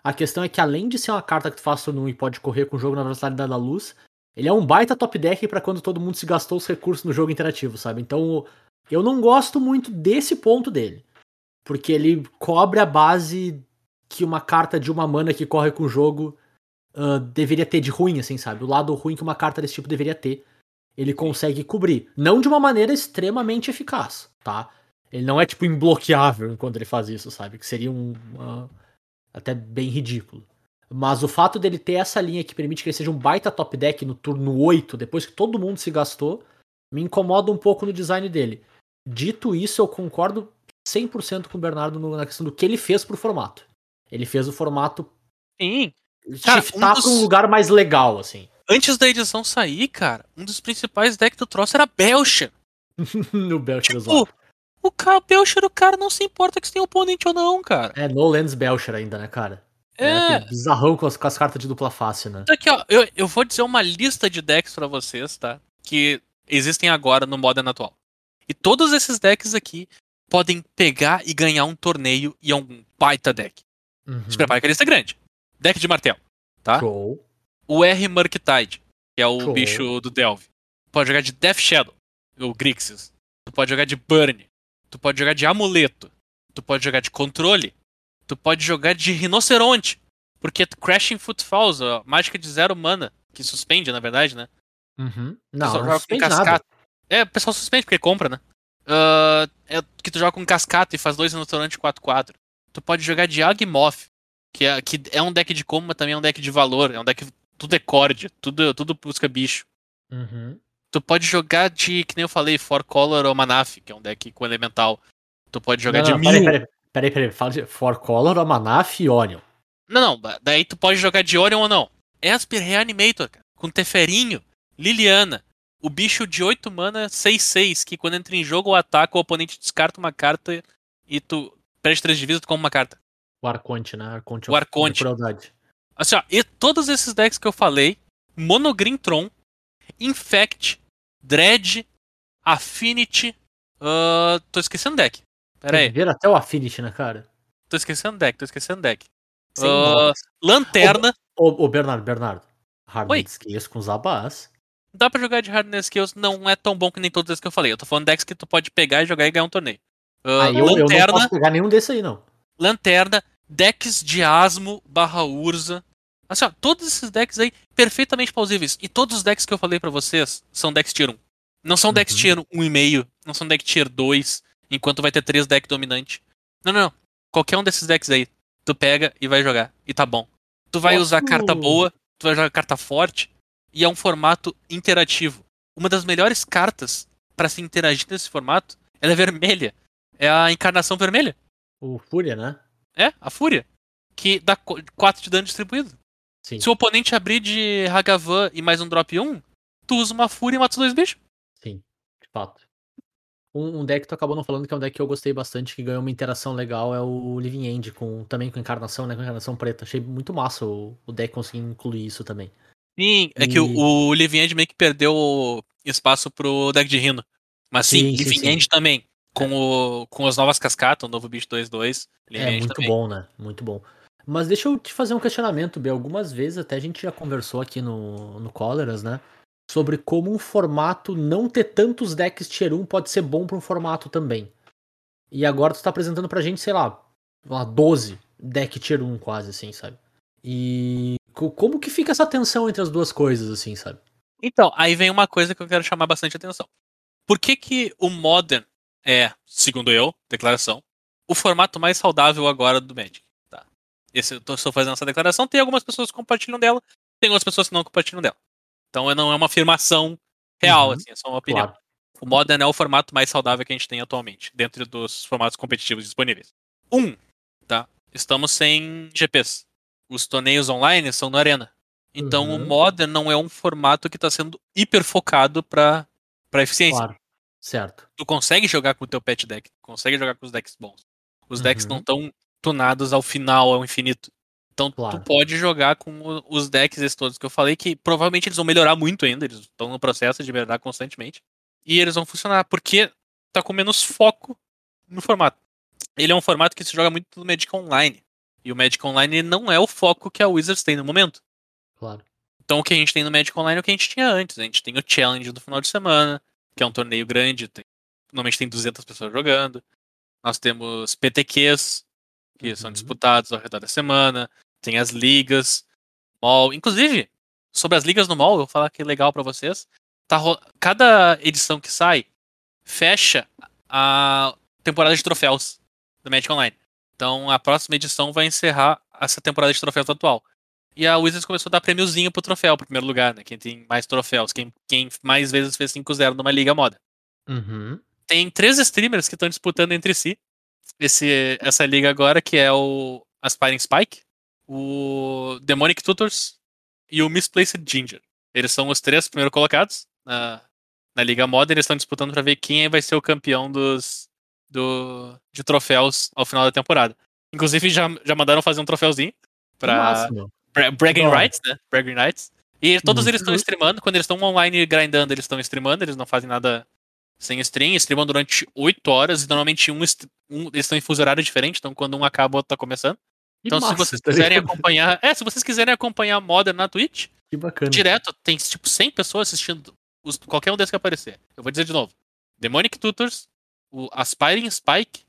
A questão é que além de ser uma carta que tu faz turno 1 e pode correr com o jogo na velocidade da luz, ele é um baita top deck pra quando todo mundo se gastou os recursos no jogo interativo, sabe? Então eu não gosto muito desse ponto dele. Porque ele cobre a base que uma carta de uma mana que corre com o jogo ah, deveria ter de ruim, assim, sabe? O lado ruim que uma carta desse tipo deveria ter ele consegue cobrir. Não de uma maneira extremamente eficaz, tá? Ele não é, tipo, imbloqueável enquanto ele faz isso, sabe? Que seria um. Até bem ridículo. Mas o fato dele ter essa linha que permite que ele seja um baita top deck no turno 8, depois que todo mundo se gastou, me incomoda um pouco no design dele. Dito isso, eu concordo 100% com o Bernardo na questão do que ele fez pro formato. Ele fez o formato Sim. Cara, shiftar um dos- pra um lugar mais legal, assim. Antes da edição sair, cara, um dos principais decks do troço era Belcher. *laughs* no Belcher Tipo, O cara, Belcher, o cara não se importa que você tem oponente ou não, cara. É no Lens Belcher ainda, né, cara? É, É. bizarrão com as, com as cartas de dupla face, né? Aqui, ó, eu, eu vou dizer uma lista de decks pra vocês, tá? Que existem agora no Modern atual. E todos esses decks aqui podem pegar e ganhar um torneio e é um baita deck. Uhum. Se prepare que a lista é grande. Deck de martelo, tá? Show. O R Murktide, que é o Show. bicho do Delve. Pode jogar de Death Shadow, o Grixis. Tu pode jogar de Burn. Tu pode jogar de Amuleto. Tu pode jogar de Controle. Tu pode jogar de Rinoceronte. Porque Crashing Footfalls, a mágica de zero mana, que suspende, na verdade, né? Uhum. Não, não joga com suspende nada. cascata. É, o pessoal suspende porque compra, né? Ah, é que tu joga com cascata e faz dois rinoceronte 4-4. Tu pode jogar de Agmoth, que é, que é um deck de combo, mas também é um deck de valor. É um deck. Tudo é cord, tudo, tudo busca bicho. Uhum. Tu pode jogar de, que nem eu falei, Four Color ou Manaf, que é um deck com elemental. Tu pode jogar Não, de não, Mil. peraí, peraí, peraí, peraí. Fala de For Color, Amanaf e Onion. Não, não, daí tu pode jogar de Orion ou não. Esper Reanimator, cara, com Teferinho, Liliana. O bicho de 8 mana, 6-6, que quando entra em jogo ou ataca, o oponente descarta uma carta e tu perde 3 de vida, tu compra uma carta. O Arconte, né? Arconte O Arconte. Crueldade. Assim, ó, e todos esses decks que eu falei, Monogreen Tron, Infect, Dread, Affinity. ah, tô esquecendo deck. Pera aí, Ver até o Affinity, né, cara? tô esquecendo deck, tô esquecendo deck. Ah, notas. Lanterna. Ô, ô, Bernardo, Bernardo. Hard Oi. Skills com Zabás. Dá pra jogar de Hardness Skills, não é tão bom que nem todos esses que eu falei. Eu tô falando decks que tu pode pegar e jogar e ganhar um torneio. Ah, Aí eu, eu não Lanterna, posso pegar nenhum desse aí, não. Lanterna, decks de Asmo barra Urza. Assim, ó, todos esses decks aí, perfeitamente plausíveis. E todos os decks que eu falei pra vocês são decks tier 1. Não são decks Uhum. tier 1,5, não são decks tier 2, enquanto vai ter três decks dominantes. Não, não, não. Qualquer um desses decks aí, tu pega e vai jogar. E tá bom. Tu vai usar Posso- carta boa, tu vai jogar carta forte, e é um formato interativo. Uma das melhores cartas pra se interagir nesse formato, ela é vermelha. É a encarnação vermelha. O Fúria, né? É, a Fúria. Que dá 4 de dano distribuído. Sim. Se o oponente abrir de Hagavan e mais um drop 1, tu usa uma Fúria e mata os dois bichos. Sim, de fato. Um, um deck que tu acabou não falando que é um deck que eu gostei bastante, que ganhou uma interação legal, é o Living End, com, também com encarnação, né? Com encarnação preta. Achei muito massa o, o deck conseguir incluir isso também. Sim, é que o, o Living End meio que perdeu espaço pro deck de Rino. Mas sim, Sim, sim, Living sim. End também. Com, o, com as novas cascatas, o novo bicho 2-2. Living é muito também. bom, né? Muito bom. Mas deixa eu te fazer um questionamento, B. Algumas vezes até a gente já conversou aqui no, no Coleras, né? Sobre como um formato não ter tantos decks tier 1 pode ser bom para um formato também. E agora tu tá apresentando pra gente, sei lá, lá 12 deck tier 1 quase, assim, sabe? E co- como que fica essa tensão entre as duas coisas, assim, sabe? Então, aí vem uma coisa que eu quero chamar bastante atenção. Por que, que o Modern é, segundo eu, declaração, o formato mais saudável agora do Magic? Esse, eu estou fazendo essa declaração, tem algumas pessoas que compartilham dela, tem outras pessoas que não compartilham dela. Então não é uma afirmação real, Uhum, assim, é só uma opinião. Claro. O Modern é o formato mais saudável que a gente tem atualmente, dentro dos formatos competitivos disponíveis. Um, tá? Estamos sem GPs. Os torneios online são no Arena. Então Uhum. o Modern não é um formato que está sendo hiper focado para eficiência. Claro. Certo. Tu consegue jogar com o teu pet deck, consegue jogar com os decks bons. Os decks Uhum. não estão tunados ao final, ao infinito. Então Claro. tu pode jogar com os decks esses todos que eu falei, que provavelmente eles vão melhorar muito ainda, eles estão no processo de melhorar constantemente. E eles vão funcionar, porque tá com menos foco no formato. Ele é um formato que se joga muito no Magic Online. E o Magic Online não é o foco que a Wizards tem no momento. Claro. Então o que a gente tem no Magic Online é o que a gente tinha antes. A gente tem o Challenge do final de semana, que é um torneio grande, tem- normalmente tem 200 pessoas jogando. Nós temos PTQs, que são Uhum. disputados ao redor da semana. Tem as ligas, mall. Inclusive, sobre as ligas no mall, eu vou falar que é legal pra vocês. Tá ro- Cada edição que sai fecha a temporada de troféus do Magic Online. Então a próxima edição vai encerrar essa temporada de troféus atual. E a Wizards começou a dar prêmiozinho pro troféu, pro primeiro lugar, né? Quem tem mais troféus, quem, quem mais vezes fez 5-0 numa liga moda. Uhum. Tem três streamers que estão disputando entre si esse, essa liga agora, que é o Aspiring Spike, o Demonic Tutors e o Misplaced Ginger. Eles são os três primeiros colocados na, na liga moda, eles estão disputando pra ver quem vai ser o campeão dos, do, de troféus ao final da temporada. Inclusive, já, já mandaram fazer um troféuzinho. Bra Bragging. Rights, né? Bragging Rights. E todos Muito eles estão streamando. Quando eles estão online grindando, eles estão streamando. Eles não fazem nada sem stream. Streamam durante 8 horas. E normalmente um, um- eles estão em fuso horário diferente. Então quando um acaba, o outro tá começando. Então se vocês tá quiserem ligado? acompanhar... É, se vocês quiserem acompanhar Modern na Twitch, Que bacana. direto, tem tipo 100 pessoas assistindo os- qualquer um desses que aparecer. Eu vou dizer de novo. Demonic Tutors, o Aspiring Spike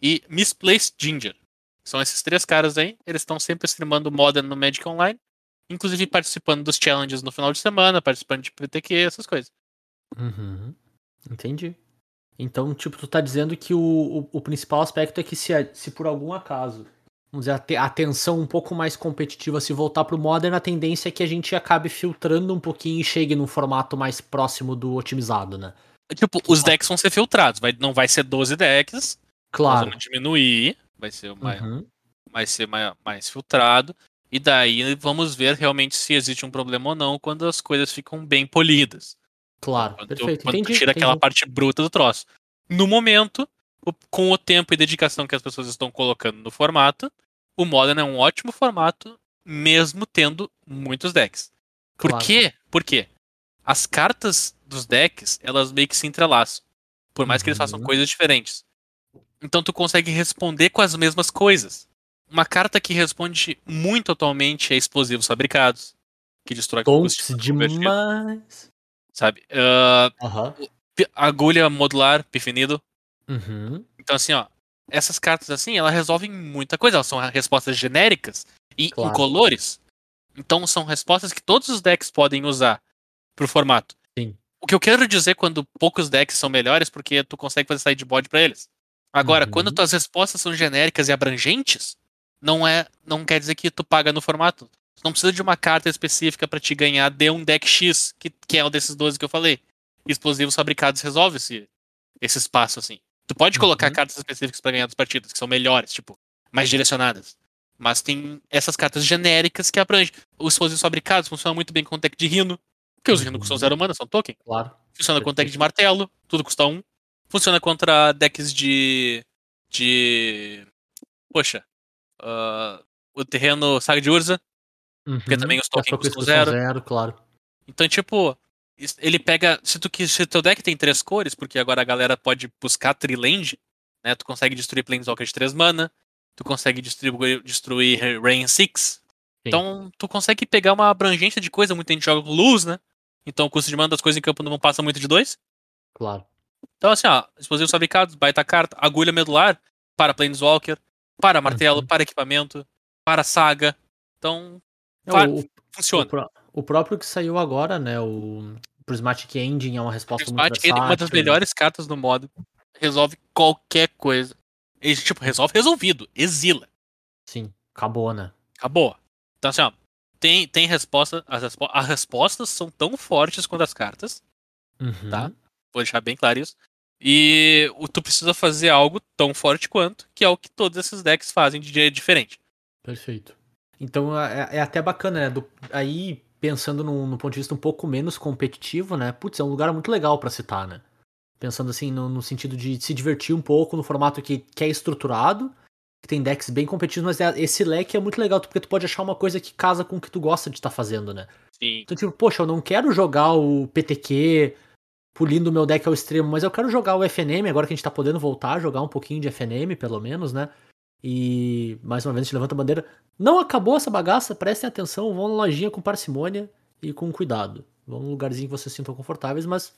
e Misplaced Ginger. São esses três caras aí. Eles estão sempre streamando Modern no Magic Online. Inclusive participando dos challenges no final de semana, participando de PTQ, essas coisas. Uhum. Entendi. Então, tipo, tu tá dizendo que o, o, o principal aspecto é que se, se por algum acaso, vamos dizer, a, te- a tensão um pouco mais competitiva se voltar pro Modern, a tendência é que a gente acabe filtrando um pouquinho e chegue num formato mais próximo do otimizado, né? Tipo, os decks vão ser filtrados. Vai, não vai ser 12 decks. Claro. vamos diminuir. Vai ser, mais, Uhum. vai ser mais, mais filtrado. E daí vamos ver realmente se existe um problema ou não quando as coisas ficam bem polidas. Claro, Quando, tu- perfeito. quando tu Entendi. tira aquela entendi. parte bruta do troço. No momento, com o tempo e dedicação que as pessoas estão colocando no formato, o Modern é um ótimo formato, mesmo tendo muitos decks. Por Claro. quê? Por quê? As cartas dos decks, elas meio que se entrelaçam. Por mais que eles façam Uhum. coisas diferentes. Então tu consegue responder com as mesmas coisas. Uma carta que responde muito atualmente é explosivos fabricados. Que destrói convertido, demais. Sabe? P- agulha modular, pifinido. Uhum. Então, assim, ó, essas cartas assim, elas resolvem muita coisa. Elas são respostas genéricas e Claro. incolores. Então, são respostas que todos os decks podem usar pro formato. Sim. O que eu quero dizer quando poucos decks são melhores, porque tu consegue fazer sideboard pra eles. Agora, Uhum. quando tuas respostas são genéricas e abrangentes, não é, não quer dizer que tu paga no formato. Não precisa de uma carta específica pra te ganhar de um deck X, que, que é um desses 12 que eu falei. Explosivos fabricados resolve esse, esse espaço, assim. Tu pode colocar Uhum. cartas específicas pra ganhar das partidas, que são melhores, tipo, mais direcionadas. Mas tem essas cartas genéricas que abrangem. Os explosivos fabricados funcionam muito bem com o deck de Rino, porque os Rino Uhum. são zero mana, são token. Claro. Funciona com o deck de martelo, tudo custa um. Funciona contra decks de. de. Poxa. ah, o terreno Saga de Urza. Porque Uhum. também os é tokens custam zero. zero, claro. Então, tipo, ele pega. Se tu se teu deck tem três cores, porque agora a galera pode buscar Triland, né? Tu consegue destruir Planeswalker de três mana. Tu consegue destruir, destruir Rain Six. Então, tu consegue pegar uma abrangência de coisa. Muita gente joga com luz, né? Então o custo de mana das coisas em campo não passa muito de dois. Claro. Então, assim, ó, explosivos fabricados, baita carta, agulha medular para Planeswalker, para martelo, Uhum. para equipamento, para saga. Então, Claro, o, o, funciona. pró- o próprio que saiu agora, né? O Prismatic Engine é uma resposta muito Prismatic ele é uma das melhores cartas do modo. Resolve qualquer coisa. Ele, tipo, resolve resolvido. Exila. Sim, acabou, né? Acabou. Então, assim, ó, tem, tem resposta. As, respo as respostas são tão fortes quanto as cartas. Uhum. Tá. Vou deixar bem claro isso. E o, tu precisa fazer algo tão forte quanto, que é o que todos esses decks fazem de jeito diferente. Perfeito. Então é, é até bacana, né? Do- aí, pensando num, num ponto de vista um pouco menos competitivo, né? Putz, é um lugar muito legal pra citar, né? Pensando assim, no, no sentido de se divertir um pouco no formato que, que é estruturado, que tem decks bem competitivos, mas é- esse leque é muito legal, porque tu pode achar uma coisa que casa com o que tu gosta de estar fazendo, né? Sim. Então, tipo, poxa, eu não quero jogar o PTQ pulindo o meu deck ao extremo, mas eu quero jogar o FNM, agora que a gente tá podendo voltar a jogar um pouquinho de FNM, pelo menos, né? E, mais uma vez, a gente levanta a bandeira. Não acabou essa bagaça, prestem atenção, vão na lojinha com parcimônia e com cuidado. Vão num lugarzinho que vocês se sintam confortáveis, mas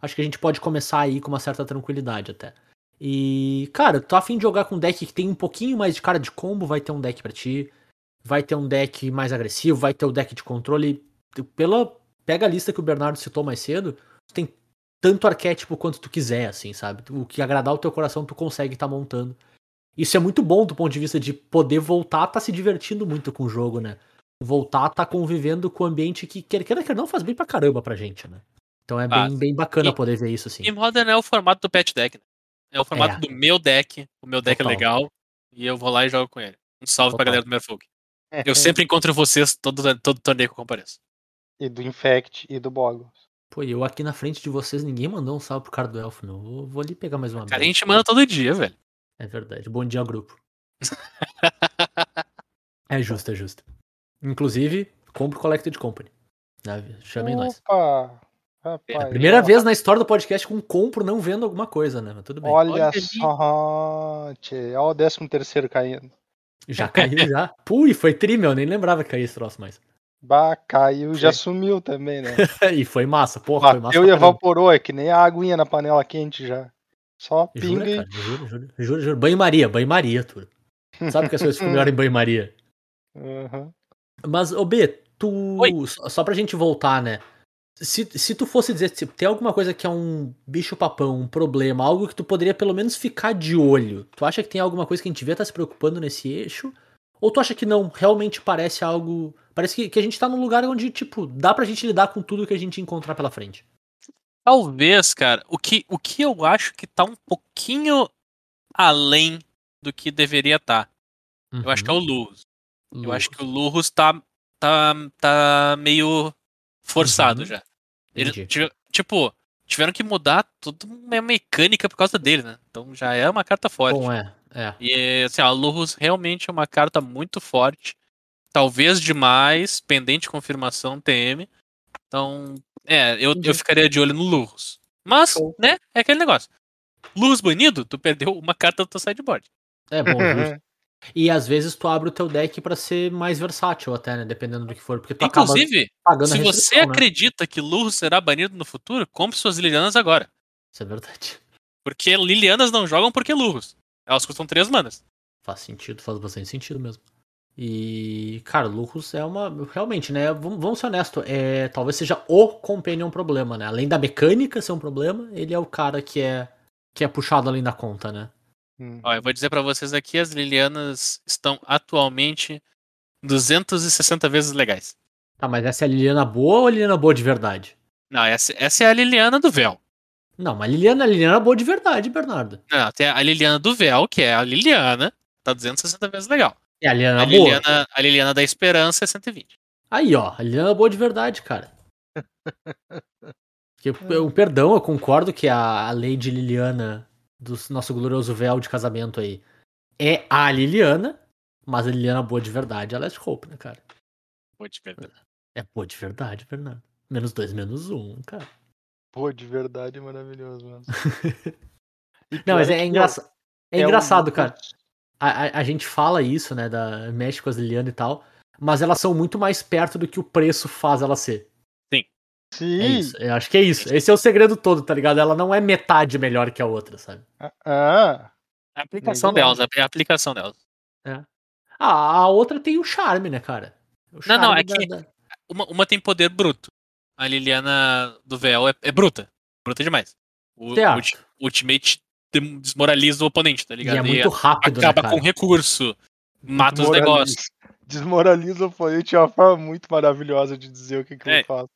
acho que a gente pode começar aí com uma certa tranquilidade até. E, cara, tô afim de jogar com um deck que tem um pouquinho mais de cara de combo, vai ter um deck pra ti. Vai ter um deck mais agressivo, vai ter o deck de controle. Pela, pega a lista que o Bernardo citou mais cedo, tu tem tanto arquétipo quanto tu quiser, assim, sabe? O que agradar o teu coração, tu consegue estar montando. Isso é muito bom do ponto de vista de poder voltar a tá se divertindo muito com o jogo, né? Voltar a tá convivendo com o ambiente que, quer queira que não, faz bem pra caramba pra gente, né? Então é bem, Faz. bem bacana E- poder ver isso, assim. E Modern é o formato do pet deck, né? É o formato É. do meu deck. O meu deck Total. é legal. E eu vou lá e jogo com ele. Um salve pra Total. galera do Merfolk. Eu sempre encontro vocês todo, todo torneio que eu compareço. E do Infect e do Boggles. Pô, e eu aqui na frente de vocês, ninguém mandou um salve pro cara do elfo, meu. Vou, vou ali pegar mais uma Cara, a gente manda todo dia, velho. É verdade. Bom dia, grupo. *laughs* É justo, é justo. Inclusive, compre o Collected Company. Chamem nós. Opa! Rapaz, É a primeira ó, vez na história do podcast com compro não vendo alguma coisa, né? Mas tudo bem. Olha Olha só, tchê. Olha o décimo terceiro caindo. Já caiu, já. *laughs* Pui, foi tri, meu. Nem lembrava que caía esse troço mais. Bah, caiu, já Foi. sumiu também, né? *laughs* e foi massa, porra, foi massa. Bateu e pra caramba. evaporou, é que nem a aguinha na panela quente já. Só Jura, pinga e. cara, juro, juro, juro, juro. Banho-maria, banho-maria, tudo. Sabe que as coisas ficam *laughs* melhor em banho-maria. Aham. Mas, ô B, tu. Oi. Só só pra gente voltar, né? Se, se tu fosse dizer, se tem alguma coisa que é um bicho-papão, um problema, algo que tu poderia pelo menos ficar de olho, tu acha que tem alguma coisa que a gente devia estar se preocupando nesse eixo? Ou tu acha que não? Realmente parece algo. Parece que, que a gente tá num lugar onde, tipo, dá pra gente lidar com tudo que a gente encontrar pela frente. Talvez, cara, o que, o que eu acho que tá um pouquinho além do que deveria estar. Eu acho que é o Lurus. Eu acho que o Lurus tá, tá, tá meio forçado Uhum. já. Ele, tipo, tiveram que mudar toda uma mecânica por causa dele, né? Então já é uma carta forte. Bom, é. É. E assim, a Lurus realmente é uma carta muito forte. Talvez demais, pendente de confirmação TM. Então, é, eu, eu ficaria de olho no Lurus. Mas, Show. né, é aquele negócio. Lurus banido, tu perdeu uma carta do teu sideboard. É bom, *laughs* justo. E às vezes tu abre o teu deck pra ser mais versátil até, né? Dependendo do que for. Porque tu Inclusive, se você né? acredita que Lurus será banido no futuro, compre suas Lilianas agora. Isso é verdade. Porque Lilianas não jogam porque Lurus. Elas custam 3 manas. Faz sentido, faz bastante sentido mesmo. E, cara, Lucas é uma. Realmente, né? Vamos, ser honestos. É, talvez seja o Companion um problema, né? Além da mecânica ser um problema, ele é o cara que é, que é puxado além da conta, né? Hum. Ó, eu vou dizer pra vocês aqui, as Lilianas estão atualmente 260 vezes legais. Tá, mas essa é a Liliana boa ou a Liliana boa de verdade? Não, essa, essa é a Liliana do Véu. Não, mas a Liliana, a Liliana é boa de verdade, Bernardo. Não, tem a Liliana do Véu, que é a Liliana, tá 260 vezes legal. É a Liliana A boa. Liliana, a Liliana da Esperança é 120. Aí, ó, a Liliana é boa de verdade, cara. *laughs* Porque, eu, perdão, eu concordo que a, a Lady Liliana do nosso glorioso véu de casamento aí é a Liliana, mas a Liliana boa de verdade é a Last Hope, né, cara? Pô, de verdade. É boa de verdade, Bernardo. Menos dois, menos um, cara. Pô, de verdade é maravilhoso. *laughs* E Não, mas é, que, engraça... é o engraçado, Lucas- cara. A, a, a gente fala isso, né, da mexe com as Liliana e tal, mas elas são muito mais perto do que o preço faz ela ser. Sim. É isso, eu acho que é isso. Esse é o segredo todo, tá ligado? Ela não é metade melhor que a outra, sabe? Ah, A aplicação delas, é a aplicação delas. Ah, a outra tem o charme, né, cara? O Não, não, charme é que- da- da- Uma, uma tem poder bruto. A Liliana do Véu é, é bruta. Bruta demais. O, ulti- Ultimate desmoraliza o oponente, tá E ligado? é muito rápido, né, acaba cara? com recurso. Mata os negócios. Desmoraliza o oponente é uma forma muito maravilhosa de dizer o que, que É. eu faço.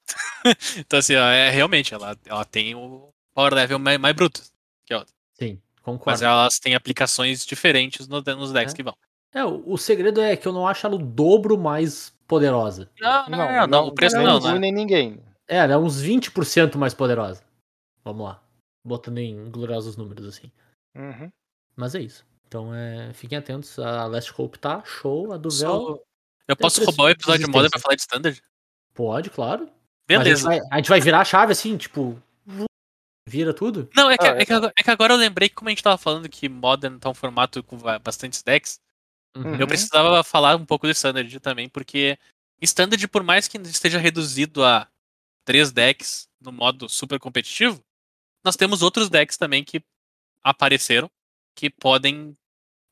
*laughs* Então, assim, ó, é realmente, ela, ela tem o power level mais, mais bruto. Que a outra. Sim, concordo. Mas elas têm aplicações diferentes no- nos decks É. que vão. É, o, o segredo é que eu não acho ela o dobro mais poderosa. Não, não, não, não, o preço nem não, Zu né? nem ninguém. É, ela é uns 20% mais poderosa. Vamos lá. Botando em gloriosos números, assim. Uhum. Mas é isso. Então, é, fiquem atentos. A Last Hope tá show. A do Véu Eu posso roubar o episódio de Modern existência. pra falar de Standard? pode, claro. Beleza. A gente, vai, a gente vai virar a chave assim, tipo. Vira tudo? Não, é que, Ah, é, que agora, é que agora eu lembrei que como a gente tava falando que Modern tá um formato com bastantes decks, Uhum. eu precisava falar um pouco do Standard também, porque Standard, por mais que esteja reduzido a três decks no modo super competitivo, nós temos outros decks também que apareceram, que podem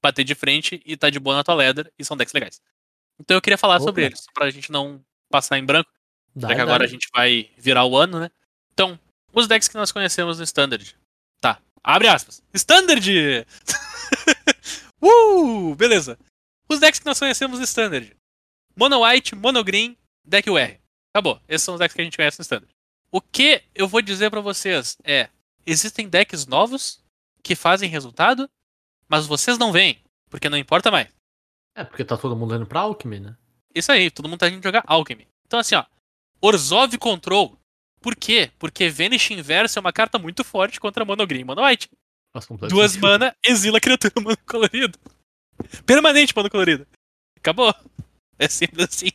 bater de frente e tá de boa na tua ladder, e são decks legais. Então eu queria falar sobre Opa. eles, pra gente não passar em branco. Dá, Já que dá. agora a gente vai virar o ano, né? Então, os decks que nós conhecemos no Standard. Tá. Abre aspas. Standard! *laughs* uh! Beleza. Os decks que nós conhecemos no Standard. Mono White, Mono Green, Deck UR. Acabou. Esses são os decks que a gente conhece no Standard. O que eu vou dizer pra vocês é: existem decks novos que fazem resultado, mas vocês não veem, porque não importa mais. É, porque tá todo mundo indo pra Alchemy, né? Isso aí, todo mundo tá indo jogar Alchemy. Então, assim, ó. Orzhov Control Por quê? Porque Vanish Inverso é uma carta muito forte contra Mono Green e Mono White. Faz completo Duas mana, exila a criatura *laughs* mono colorido. Permanente mono colorido. Acabou. É simples assim.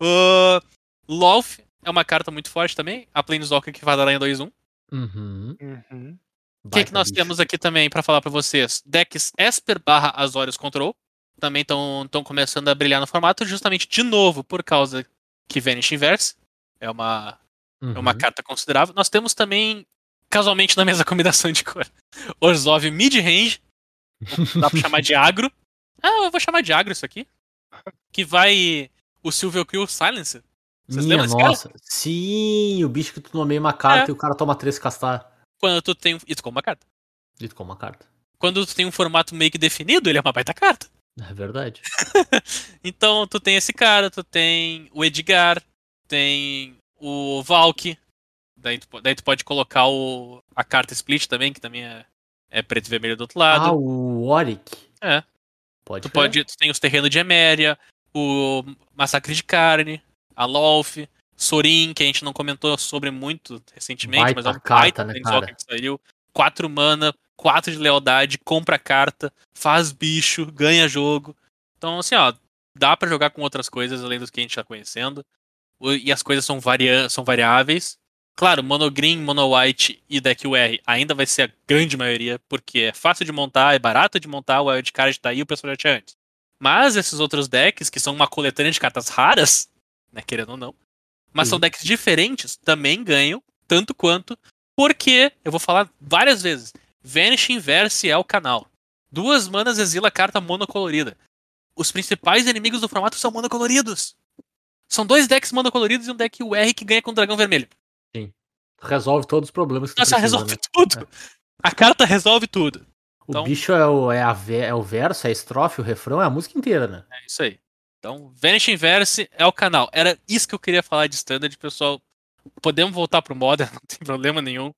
O Lolf é uma carta muito forte também. A Planeswalker que vai dar em 2-1. Uhum. Uhum. O que, que nós temos aqui também pra falar pra vocês? Decks Esper barra Azorius Control. Também estão começando a brilhar no formato, justamente de novo por causa que Vanish Inverse é uma, é uma Uhum. carta considerável. Nós temos também, casualmente na mesma *laughs* combinação de cor, Orzhov Mid-Range. Dá pra chamar de *laughs* agro. Ah, eu vou chamar de agro isso aqui. Que vai o Silver Quill Silencer. Vocês Minha desse cara? nossa. Sim, o bicho que tu nomeia uma carta É. e o cara toma três castar. Quando tu tem. Isso como uma carta. E tu uma carta. Quando tu tem um formato meio que definido, ele é uma baita carta. É verdade. *laughs* Então, tu tem esse cara, tu tem o Edgar, tem o Valk. Daí tu, daí tu pode colocar o, a carta Split também, que também é, é preto e vermelho do outro lado. Ah, o Warwick. É. Pode tu, pode, tu tem os terrenos de Eméria, o Massacre de Carne, a Lolf, Sorin, que a gente não comentou sobre muito recentemente, Baita mas é um carta, né, cara? que saiu. 4 mana, 4 de lealdade, compra carta, faz bicho, ganha jogo. Então, assim, ó, dá pra jogar com outras coisas além dos que a gente tá conhecendo. E as coisas são, varia são variáveis. Claro, Mono Green, Mono White e Deck UR ainda vai ser a grande maioria, porque é fácil de montar, é barato de montar, o Wildcard tá aí, o pessoal já tinha antes. Mas esses outros decks, que são uma coletânea de cartas raras, né, querendo ou não, mas são Sim. decks diferentes, também ganham, tanto quanto, porque, eu vou falar várias vezes, Vanish Inverse é o canal. Duas manas exila carta monocolorida. Os principais inimigos do formato são monocoloridos. São dois decks monocoloridos e um deck UR que ganha com dragão vermelho. Resolve todos os problemas que Nossa, precisa, resolve né? tudo. A carta resolve tudo. O Então- bicho é o, é, a é o verso, é a estrofe, o refrão, é a música inteira, né? É isso aí. Então, Vanish Inverse é o canal. Era isso que eu queria falar de standard, pessoal. Podemos voltar pro Modern, *laughs* não tem problema nenhum.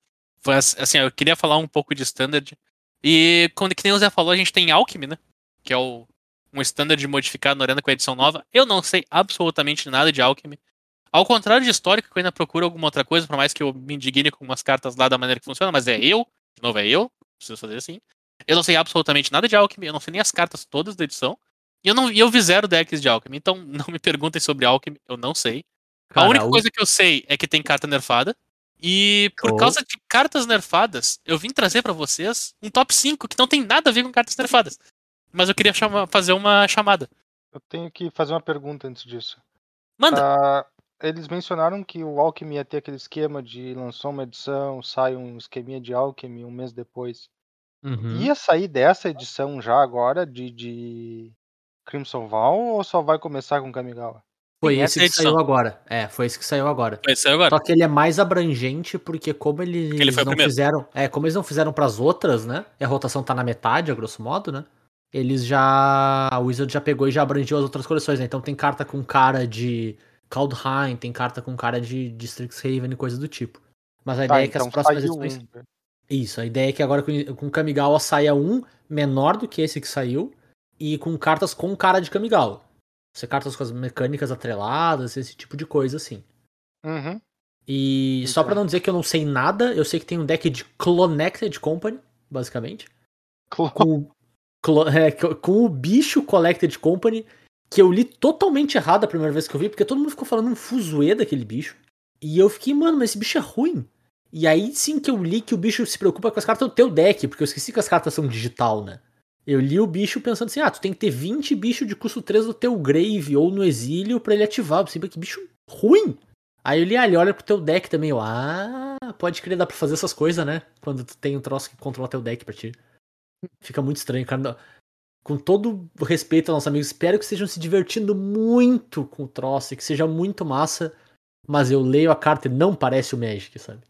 Ass- assim, eu queria falar um pouco de standard. E quando que nem o Zé falou, a gente tem Alchemy, né? Que é o, um standard modificado na Arena com a edição nova. Eu não sei absolutamente nada de Alchemy. Ao contrário de histórico, que eu ainda procuro alguma outra coisa, por mais que eu me indigne com umas cartas lá da maneira que funciona, mas é eu, de novo é eu, preciso fazer assim. Eu não sei absolutamente nada de Alchemy, eu não sei nem as cartas todas da edição. E eu, não, e eu vi zero decks de Alchemy, então *laughs* não me perguntem sobre Alchemy, eu não sei. Cara, a única o- coisa que eu sei é que tem carta nerfada. E por Show. causa de cartas nerfadas, eu vim trazer pra vocês um top 5 que não tem nada a ver com cartas nerfadas. Mas eu queria chamar- fazer uma chamada. Eu tenho que fazer uma pergunta antes disso. Manda! Ah, eles mencionaram que o Alchemy ia ter aquele esquema de lançou uma edição, sai um esqueminha de Alchemy um mês depois. Uhum. Ia sair dessa edição já agora de, de Crimson Val ou só vai começar com Kamigawa? Foi esse que saiu agora. É, foi esse que saiu agora. Vai ser agora. Só que ele é mais abrangente porque como eles ele foi não primeiro. fizeram, é, como eles não fizeram pras outras, né? E a rotação tá na metade, a grosso modo, né? Eles já a Wizard já pegou e já abrangiu as outras coleções, né? Então tem carta com cara de Kaldheim, tem carta com cara de, de Strixhaven e coisa do tipo. Mas a Tá, ideia é que as então próximas edições um. Isso, a ideia é que agora com, com Kamigawa saia um menor do que esse que saiu e com cartas com cara de Kamigawa. Ser cartas com as mecânicas atreladas, esse tipo de coisa assim. Uhum. E só pra Então. não dizer que eu não sei nada, eu sei que tem um deck de Clonected Company, basicamente. Com, o- clo- *laughs* é, co- com o bicho Collected Company, que eu li totalmente errado a primeira vez que eu vi, porque todo mundo ficou falando um fuzuê daquele bicho. E eu fiquei, mano, mas esse bicho é ruim. E aí sim que eu li que o bicho se preocupa com as cartas do teu deck, porque eu esqueci que as cartas são digital, né? Eu li o bicho pensando assim, ah, tu tem que ter 20 bichos de custo 3 no teu grave ou no exílio pra ele ativar. Eu pensei, que bicho ruim. Aí eu li, ah, ele olha pro teu deck também. Eu, ah, pode crer, dá pra fazer essas coisas, né? Quando tu tem um troço que controla teu deck pra ti. Fica muito estranho, cara. Com todo o respeito aos nossos amigos, espero que estejam se divertindo muito com o troço e que seja muito massa. Mas eu leio a carta e não parece o Magic, sabe?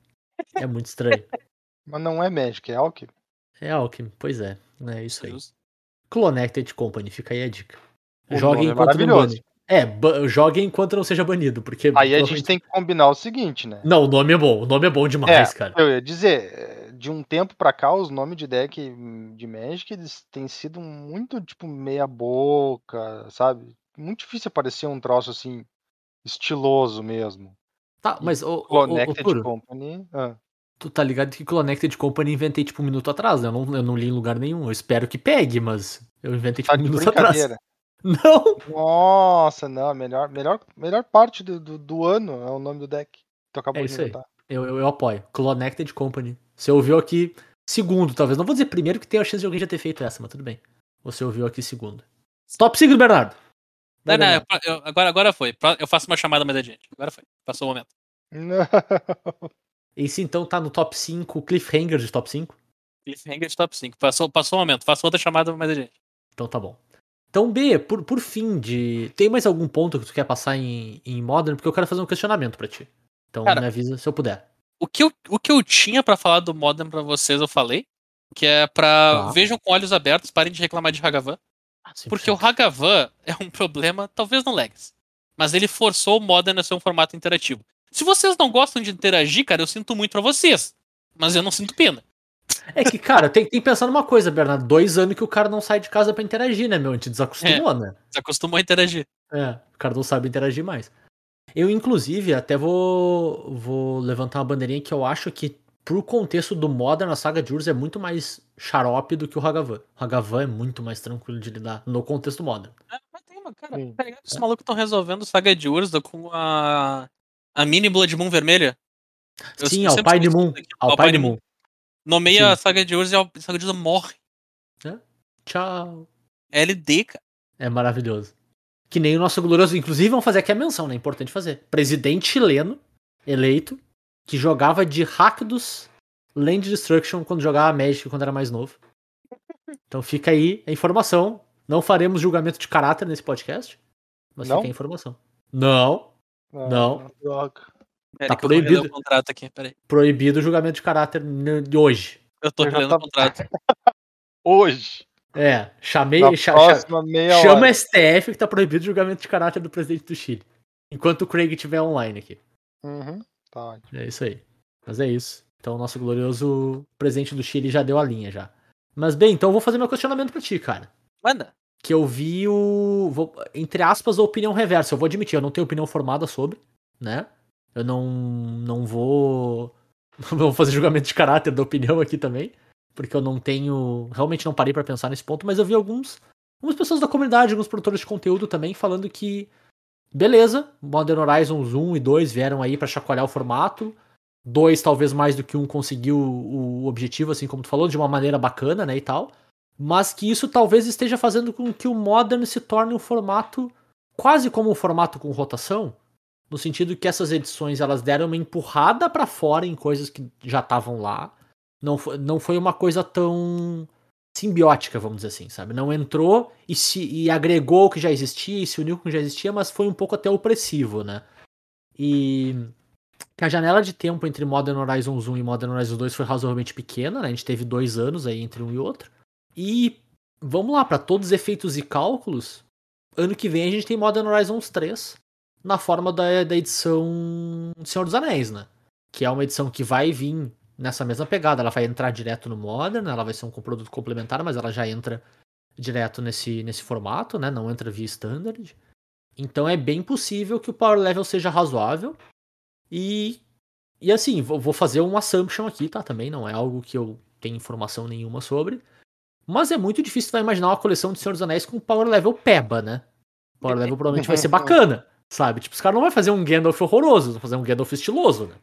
É muito estranho. *laughs* Mas não é Magic, é Alchemy. É Alchemy, pois é. É isso aí. Justo. Clonected Company, fica aí a dica. O Joguem nome é enquanto não maravilhoso. bane. É, joguem enquanto não seja banido, porque. Aí a gente tem que combinar o seguinte, né? Não, o nome é bom. O nome é bom demais, cara. Eu ia dizer, de um tempo pra cá, os nomes de deck de Magic têm sido muito, tipo, meia boca, sabe? Muito difícil aparecer um troço assim, estiloso mesmo. Tá, mas o, o, o, Connected Turo, Company. ah. Tu tá ligado que Connected Company inventei tipo um minuto atrás, né? Eu não, eu não li em lugar nenhum. Eu espero que pegue, mas eu inventei tipo Tá um minuto atrás. *laughs* Não! Nossa, não, a melhor, melhor, melhor parte do, do, do ano é o nome do deck. Tu acabou É de isso aí. inventar. Eu, eu, eu apoio. Connected Company. Você ouviu aqui segundo, talvez. Não vou dizer primeiro que tem a chance de alguém já ter feito essa, mas tudo bem. Você ouviu aqui segundo. Top 5 do Bernardo. Não, não, Bernardo. eu- eu- agora, agora foi. Eu faço uma chamada mais adiante. Agora foi. Passou o momento. Não. *laughs* *laughs* Esse então tá no top 5, cliffhanger de top 5. Cliffhanger de top 5. Passou, passou o momento. Faço outra chamada mais adiante. Então tá bom. Então, B, por, por fim de. Tem mais algum ponto que tu quer passar em, em Modern? Porque eu quero fazer um questionamento pra ti. Então Cara. me avisa se eu puder. O que, eu, o que eu tinha pra falar do Modern pra vocês, eu falei. Que é pra. Tá. Vejam com olhos abertos, parem de reclamar de Hagavan. Porque o Hagavan *laughs* é um problema, talvez no Legacy. Mas ele forçou o Modern a ser um formato interativo. Se vocês não gostam de interagir, cara, eu sinto muito pra vocês. Mas eu não sinto pena. É que, cara, tem, tem que pensar numa coisa, Bernardo. Dois anos que o cara não sai de casa pra interagir, né, meu? A gente desacostumou, né? Você acostumou a interagir. É, o cara não sabe interagir mais. Eu, inclusive, até vou, vou levantar uma bandeirinha que eu acho que, pro contexto do Modern, a saga de Urs é muito mais xarope do que o Hagavan. O Hagavan é muito mais tranquilo de lidar no contexto Modern. Ah, Mas tem uma, cara. Tá ligado? Os malucos estão resolvendo Saga de Urza com a. A mini Blood Moon vermelha. Eu- Sim, Alpine esqueço Moon. disso aqui. Alpine Moon. Nomeia a Sim. Saga de Urza e a Saga de Urza morre. Tchau. É LD, cara. É maravilhoso. Que nem o nosso glorioso. Inclusive, vamos fazer aqui a menção, né? Importante fazer. Presidente chileno, eleito, que jogava de Rakdos Land Destruction quando jogava Magic quando era mais novo. Então fica aí a informação. Não faremos julgamento de caráter nesse podcast. Mas Não? fica a informação. Não. Não. droga. Pera Tá proibido. o contrato aqui, peraí. Proibido o julgamento de caráter de hoje. Eu tô relendo tá- o contrato. *laughs* Hoje. É, chamei. Na cha- próxima meia chama hora. a STF que tá proibido o julgamento de caráter do presidente do Chile. Enquanto o Craig estiver online aqui. Uhum, tá ótimo. É isso aí. Mas é isso. Então o nosso glorioso presidente do Chile já deu a linha já. Mas bem, então eu vou fazer meu questionamento pra ti, cara. Manda. Que eu vi o. vou- entre aspas, a opinião reversa. Eu vou admitir, eu não tenho opinião formada sobre, né? Eu não. não vou. *laughs* Não vou fazer julgamento de caráter da opinião aqui também. Porque eu não tenho. Realmente não parei pra pensar nesse ponto, mas eu vi alguns. Algumas pessoas da comunidade, alguns produtores de conteúdo também, falando que. Beleza, Modern Horizons 1 e 2 vieram aí pra chacoalhar o formato. Dois, talvez mais do que um, conseguiu o objetivo, assim como tu falou, de uma maneira bacana, né, e tal. Mas que isso talvez esteja fazendo com que o Modern se torne um formato quase como um formato com rotação, no sentido que essas edições elas deram uma empurrada pra fora em coisas que já estavam lá. Não foi, não foi uma coisa tão simbiótica, vamos dizer assim, sabe? Não entrou e se e agregou o que já existia e se uniu com o que já existia, mas foi um pouco até opressivo, né? E que a janela de tempo entre Modern Horizons 1 e Modern Horizons 2 foi razoavelmente pequena, né? A gente teve dois anos aí entre um e outro. E vamos lá, para todos os efeitos e cálculos, ano que vem a gente tem Modern Horizons 3 na forma da, da edição Senhor dos Anéis, né? Que é uma edição que vai vir nessa mesma pegada. Ela vai entrar direto no Modern, ela vai ser um produto complementar, mas ela já entra direto nesse, nesse formato, né? Não entra via standard. Então é bem possível que o power level seja razoável. E, e assim, vou, vou fazer um assumption aqui, tá? Também não é algo que eu tenho informação nenhuma sobre. Mas é muito difícil tu vai imaginar uma coleção de Senhor dos Anéis com power level peba, né? Power level provavelmente vai ser bacana, sabe? Tipo, os caras não vão fazer um Gandalf horroroso, vão fazer um Gandalf estiloso, né?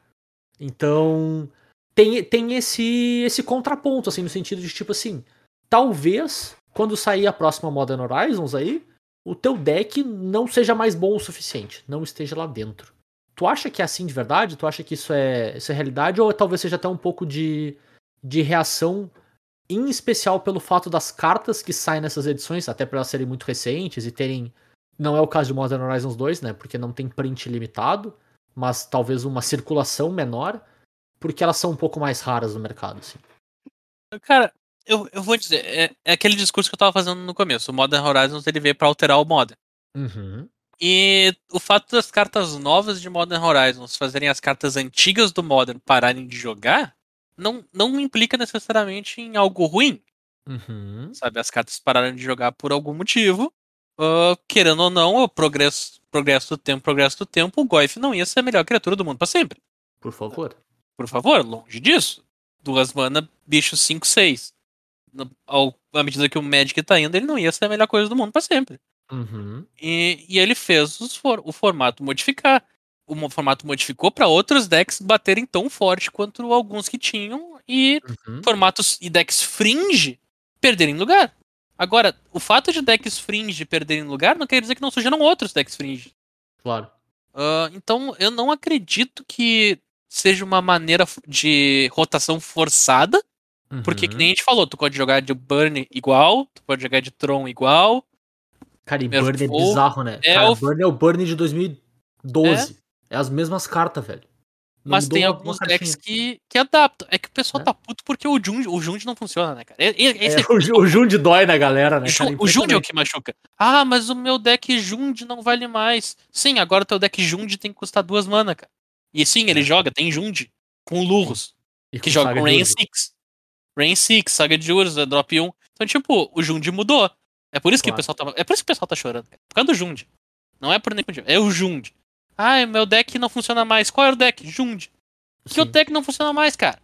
Então, tem, tem esse, esse contraponto, assim, no sentido de, tipo assim, talvez, quando sair a próxima Modern Horizons aí, o teu deck não seja mais bom o suficiente, não esteja lá dentro. Tu acha que é assim de verdade? Tu acha que isso é, isso é realidade? Ou talvez seja até um pouco de, de reação, em especial pelo fato das cartas que saem nessas edições, até por elas serem muito recentes e terem. Não é o caso de Modern Horizons 2, né? Porque não tem print limitado, mas talvez uma circulação menor, porque elas são um pouco mais raras no mercado, assim. Cara, eu, eu vou dizer, é, é aquele discurso que eu tava fazendo no começo. O Modern Horizons ele veio pra alterar o Modern. Uhum. E o fato das cartas novas de Modern Horizons fazerem as cartas antigas do Modern pararem de jogar, não, não implica necessariamente em algo ruim. Uhum. Sabe, as cartas pararam de jogar por algum motivo. ah, querendo ou não, o progresso, progresso do tempo, progresso do tempo, o Goif não ia ser a melhor criatura do mundo pra sempre. Por favor. Por favor, longe disso. Duas mana, bicho 5, 6. Ao, à medida que o Magic tá indo, ele não ia ser a melhor coisa do mundo pra sempre. Uhum. E, e ele fez os o formato modificar. O formato modificou pra outros decks baterem tão forte quanto alguns que tinham e Uhum. formatos e decks fringe perderem lugar. Agora, o fato de decks fringe perderem lugar não quer dizer que não surgiram outros decks fringe. Claro. Ah, então, eu não acredito que seja uma maneira de rotação forçada, porque, que Uhum. nem a gente falou, tu pode jogar de Burn igual, tu pode jogar de Tron igual. Cara, e Burn é bizarro, né? Cara, Elf- Burn é o Burn de 2012. É, as mesmas cartas, velho. Não mas tem alguns decks cartinha. que, que adaptam. É que o pessoal É. tá puto porque o Jund, o Jund não funciona, né, cara? E- e- É, Esse *laughs* o, o Jund dói na galera, né, O cara? O Jund é o que machuca. Ah, mas o meu deck Jund não vale mais. Sim, agora o teu deck Jund tem que custar duas mana, cara. E sim, ele É. joga, tem Jund. Com Lurros, E que joga com Rain Urza. 6. Rain 6, Saga de Urza, Drop 1. Então, tipo, o Jund mudou. É por isso que Claro. o pessoal tá. É por isso que o pessoal tá chorando, cara. Por causa do Jund. Não é por nem É o Jund. Ah, meu deck não funciona mais. Qual era o deck? Jund. Que o deck não funciona mais, cara?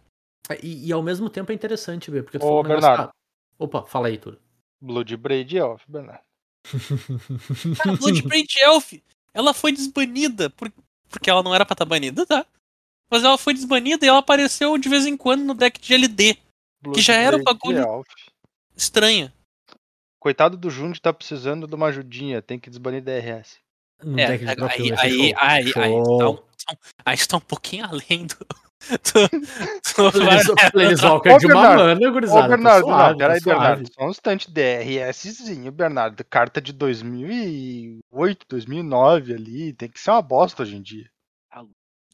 E, e ao mesmo tempo é interessante ver, porque tu Ô, falou negócio, Bernardo. cara- Opa, fala aí, tudo. Blood Braid Elf, Bernardo. *laughs* Cara, Bloodbraid Elf, ela foi desbanida por- porque ela não era pra estar banida, tá? Mas ela foi desbanida e ela apareceu de vez em quando no deck de LD. Blood já era o bagulho- Elf. Estranha. Coitado do Jund tá precisando de uma ajudinha, tem que desbanir DRS. No É, deck de drop aí, aí, show. aí, aí, aí, Show. tá um, tá um- aí está um pouquinho além do. *laughs* do, *laughs* do Planeswalker Ô, de uma Bernardo. mana, gurizada. Ô, Bernardo, tá suave, não, peraí, tá. Bernardo. Só um instante. DRSzinho, Bernardo. Carta de 2008, 2009 ali. Tem que ser uma bosta hoje em dia.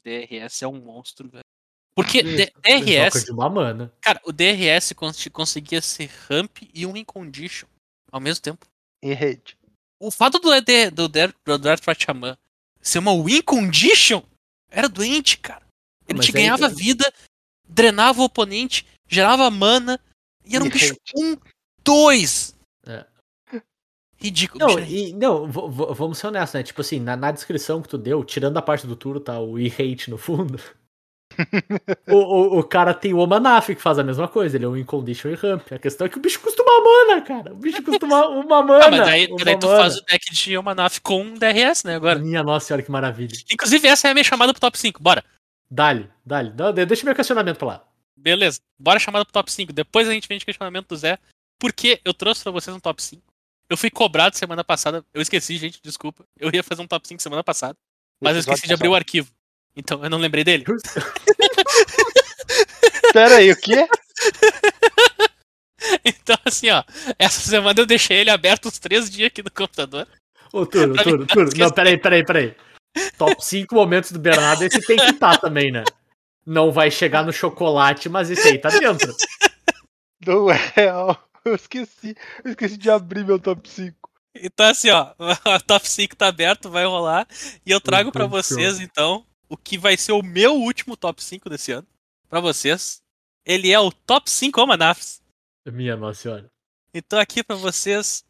DRS é um monstro, velho. Porque DRS, de uma mana. cara, o DRS cons- conseguia ser ramp e um incondition ao mesmo tempo. Em rede. O fato do, ED, do, do Shaman ser uma win condition era doente, cara. Ele Mas te aí- ganhava vida, drenava o oponente, gerava mana, e era um bicho hate. 1, 2. É. Ridículo. Não, e, não vamos ser honestos, né? Tipo assim, na, na descrição que tu deu, tirando a parte do turno, tá o e-hate no fundo. O, o, o cara tem o Omanaf que faz a mesma coisa, ele é um Incondition e Ramp. A questão é que o bicho custa uma mana, cara. O bicho custa uma, uma mana. Ah, mas daí, uma daí tu mana. faz o deck de Omanaf com DRS, né, agora. Minha nossa senhora, que maravilha. Inclusive, essa é a minha chamada pro top 5. Bora. Dale, dale. Deixa meu questionamento pra lá. Beleza. Bora chamada pro top 5. Depois a gente vem de questionamento do Zé. Porque eu trouxe pra vocês um top 5. Eu fui cobrado semana passada. Eu esqueci, gente, desculpa. Eu ia fazer um top 5 semana passada. Mas eu esqueci de abrir o arquivo. Então eu não lembrei dele. *laughs* Pera aí, o quê? *laughs* Então, assim, ó. Essa semana eu deixei ele aberto os três dias aqui no computador. Ô, Turo, Turo, Turo. Não, peraí, peraí, peraí. Top 5 momentos do Bernardo, esse tem que estar também, né? Não vai chegar no chocolate, mas esse aí tá dentro. Não é. ó, Eu esqueci. Eu esqueci de abrir meu top 5. Então, assim, ó. *laughs* O top 5 tá aberto, vai rolar. E eu trago pra Então, vocês, então, o que vai ser o meu último top 5 desse ano. Pra vocês. Ele é o top 5 Omanafs. Minha nossa senhora. Então aqui pra vocês,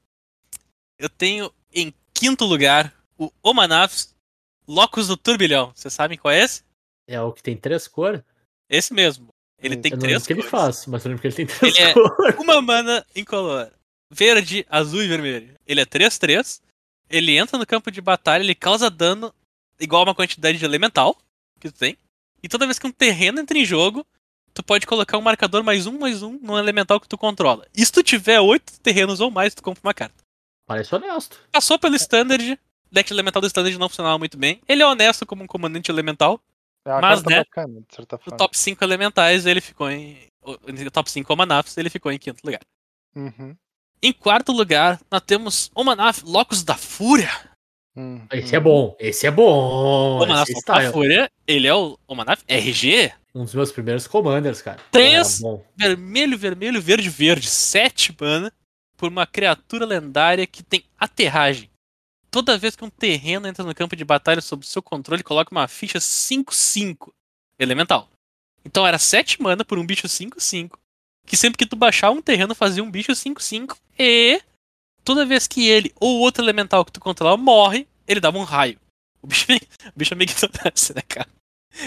eu tenho em quinto lugar o Omanafs Locus do Turbilhão. Vocês sabem qual é esse? É o que tem três cores? Esse mesmo. Ele Hum, tem Eu não três lembro o que ele cores. faz, mas eu lembro que ele tem três Ele é- cores. Uma mana incolor. Verde, azul e vermelho. Ele é 3-3. Ele entra no campo de batalha, ele causa dano igual a uma quantidade de elemental que tu tem. E toda vez que um terreno entra em jogo, tu pode colocar um marcador mais um, mais um no elemental que tu controla. E se tu tiver oito terrenos ou mais, tu compra uma carta. Parece honesto. Passou pelo standard. Deck elemental do standard não funcionava muito bem. Ele é honesto como um comandante elemental. É uma Mas, carta né, bacana, de certa No top 5 elementais, ele ficou em. No top 5 Omanafs, ele ficou em quinto lugar. Uhum. Em quarto lugar, nós temos Omanaf Locus da Fúria. Uhum. Esse é bom, esse é bom. Esse Locus está da Fúria, ele é o Omanaf RG. um dos meus primeiros commanders, cara. Três. Bom. Vermelho, vermelho, verde, verde. 7 mana por uma criatura lendária que tem aterragem. Toda vez que um terreno entra no campo de batalha sob seu controle, coloca uma ficha 5-5 elemental. Então era 7 mana por um bicho 5-5. Que sempre que tu baixar um terreno fazia um bicho 5-5 e toda vez que ele ou outro elemental que tu controla morre, ele dava um raio. O bicho, o bicho é meio ignorante, né, cara?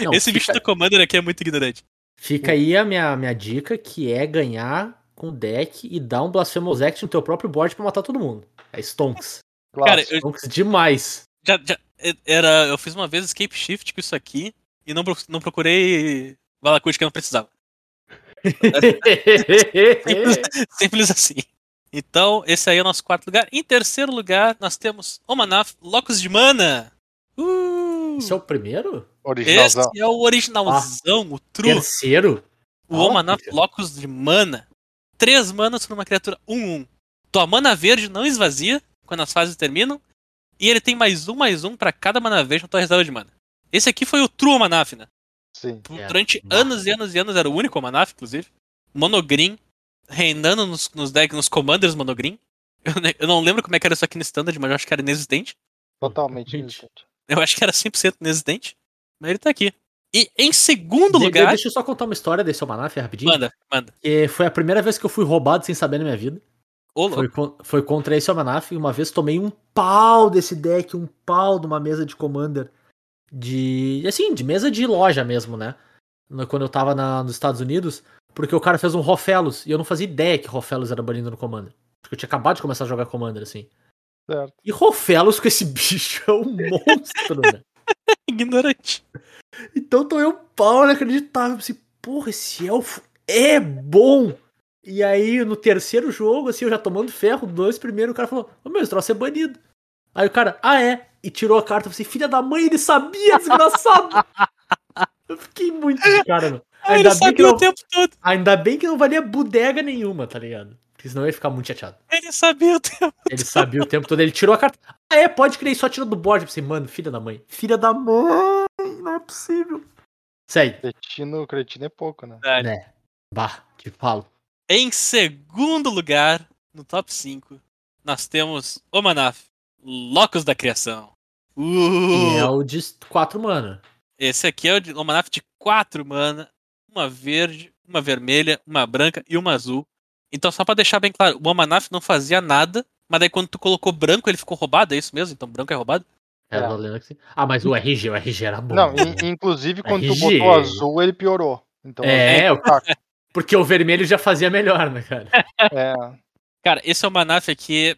Não, Esse bicho fica, do Commander aqui é muito ignorante. fica aí a minha, minha dica, que é ganhar com deck e dar um Blasphemous Act no teu próprio board pra matar todo mundo. É Stonks. Cara, Clássico. eu, Stonks demais. já, já- era, eu fiz uma vez escape shift com isso aqui e não, não procurei Valakut que eu não precisava. *laughs* Simples assim. Então, esse aí é o nosso quarto lugar. Em terceiro lugar, nós temos Omanaf Locus de Mana. Uh, Esse é o primeiro? Originalzão. esse é o originalzão, o true. Terceiro? O Ah, Omanaf. Locus de Mana. Três manas por uma criatura 1-1. Tua mana verde não esvazia quando as fases terminam. E ele tem mais um, mais um pra cada mana verde na tua reserva de mana. Esse aqui foi o True Omanaf, né? Sim. É, Durante bah. anos e anos e anos era o único Omanaf, inclusive. Monogreen, reinando nos, nos decks, nos commanders Monogreen. *laughs* Eu, eu não lembro como é que era isso aqui no Standard, mas eu acho que era inexistente. Totalmente inexistente. Eu acho que era 100% inexistente. Mas ele tá aqui. E em segundo De- lugar... Deixa eu só contar uma história desse Omanaf rapidinho. Manda, manda. Que foi a primeira vez que eu fui roubado sem saber na minha vida. Ô. Foi, foi contra esse Omanaf. e Uma vez tomei um pau desse deck, um pau de uma mesa de Commander. De. Assim, de mesa de loja mesmo, né? Quando eu tava na- nos Estados Unidos. Porque o cara fez um Rofelos. E eu não fazia ideia que Rofelos era banido no Commander. Porque eu tinha acabado de começar a jogar Commander, assim. Certo. E Rofelos com esse *laughs* bicho é um monstro, né? *laughs* Ignorante. Então tomei um pau inacreditável. Assim, porra, esse elfo é bom. E aí, no terceiro jogo, assim, eu já tomando ferro, dois primeiro, o cara falou, ô meu, esse troço é banido. Aí o cara, ah é? E tirou a carta, eu falei, filha da mãe, ele sabia, desgraçado. *laughs* eu fiquei muito de cara, meu. Ah, Ainda ele bem, que sabia não, o tempo todo. ainda bem que não valia bodega nenhuma, tá ligado? Porque senão eu ia ficar muito chateado. Ele sabia o tempo. Ele sabia o tempo todo, ele tirou a carta. Ah é, pode crer, só tirou do board. Eu pensei, mano, filha da mãe. Filha da mãe, não é possível. Segue. Cretino, cretino é pouco, né? Né? Bah, te falo. Em segundo lugar, no top 5, nós temos Omanaf, Locus da Criação. Uh, E é o de 4 mana. Esse aqui é o de Omanaf de 4 mana, uma verde, uma vermelha, uma branca e uma azul. Então, só pra deixar bem claro, o Omanaf não fazia nada, mas daí quando tu colocou branco ele ficou roubado, é isso mesmo? Então branco é roubado? É, É. Ah, mas o RG, o RG era bom. Não, né? in- inclusive quando tu RG. botou azul, ele piorou. Então, É, azul tá- Porque o vermelho já fazia melhor, né, cara? é, Cara, esse Omanaf aqui,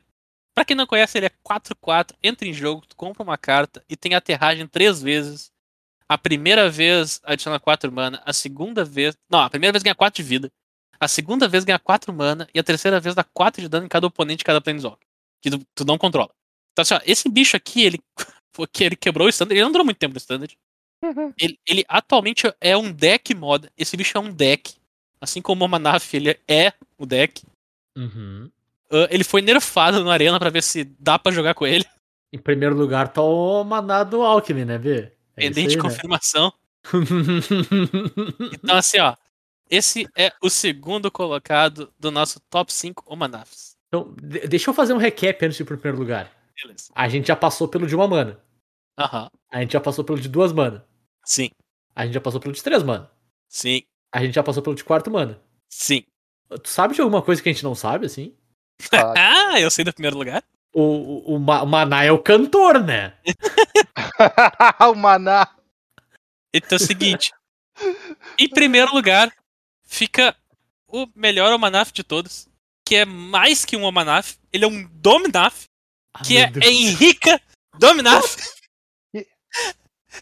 pra quem não conhece, ele é 4-4, entra em jogo, tu compra uma carta e tem aterragem três vezes. A primeira vez adiciona 4 mana, a segunda vez. Não, a primeira vez ganha 4 de vida. A segunda vez ganha 4 mana e a terceira vez dá 4 de dano em cada oponente de cada Planeswalker. Que tu, tu não controla. Então, assim, ó, esse bicho aqui, ele, *laughs* que ele quebrou o standard. Ele não durou muito tempo no standard. Ele, ele atualmente é um deck moda. Esse bicho é um deck. Assim como o Manaf, ele é o deck. Uhum. Ah, ele foi nerfado na arena pra ver se dá pra jogar com ele. Em primeiro lugar tá o maná do Alckmin, né, B? É Pendente de né? confirmação. *laughs* Então, assim, ó. Esse é o segundo colocado do nosso top 5 Omanafs. então, de- deixa eu fazer um recap antes de ir pro primeiro lugar. Beleza. A gente já passou pelo de uma mana. Aham. A gente já passou pelo de duas mana. Sim. A gente já passou pelo de três mana. Sim. A gente já passou pelo de quarto mana. Sim. Tu sabe de alguma coisa que a gente não sabe, assim? tá. *laughs* *laughs* Ah, eu sei do primeiro lugar. O, o, o, Ma- o Maná é o cantor, né? *laughs* o maná. Então é o seguinte. em primeiro lugar, fica o melhor Omanaf de todos. Que é mais que um Omanaf. Ele é um Dominaf. Ah, Que é Deus. Henrica Dominaf.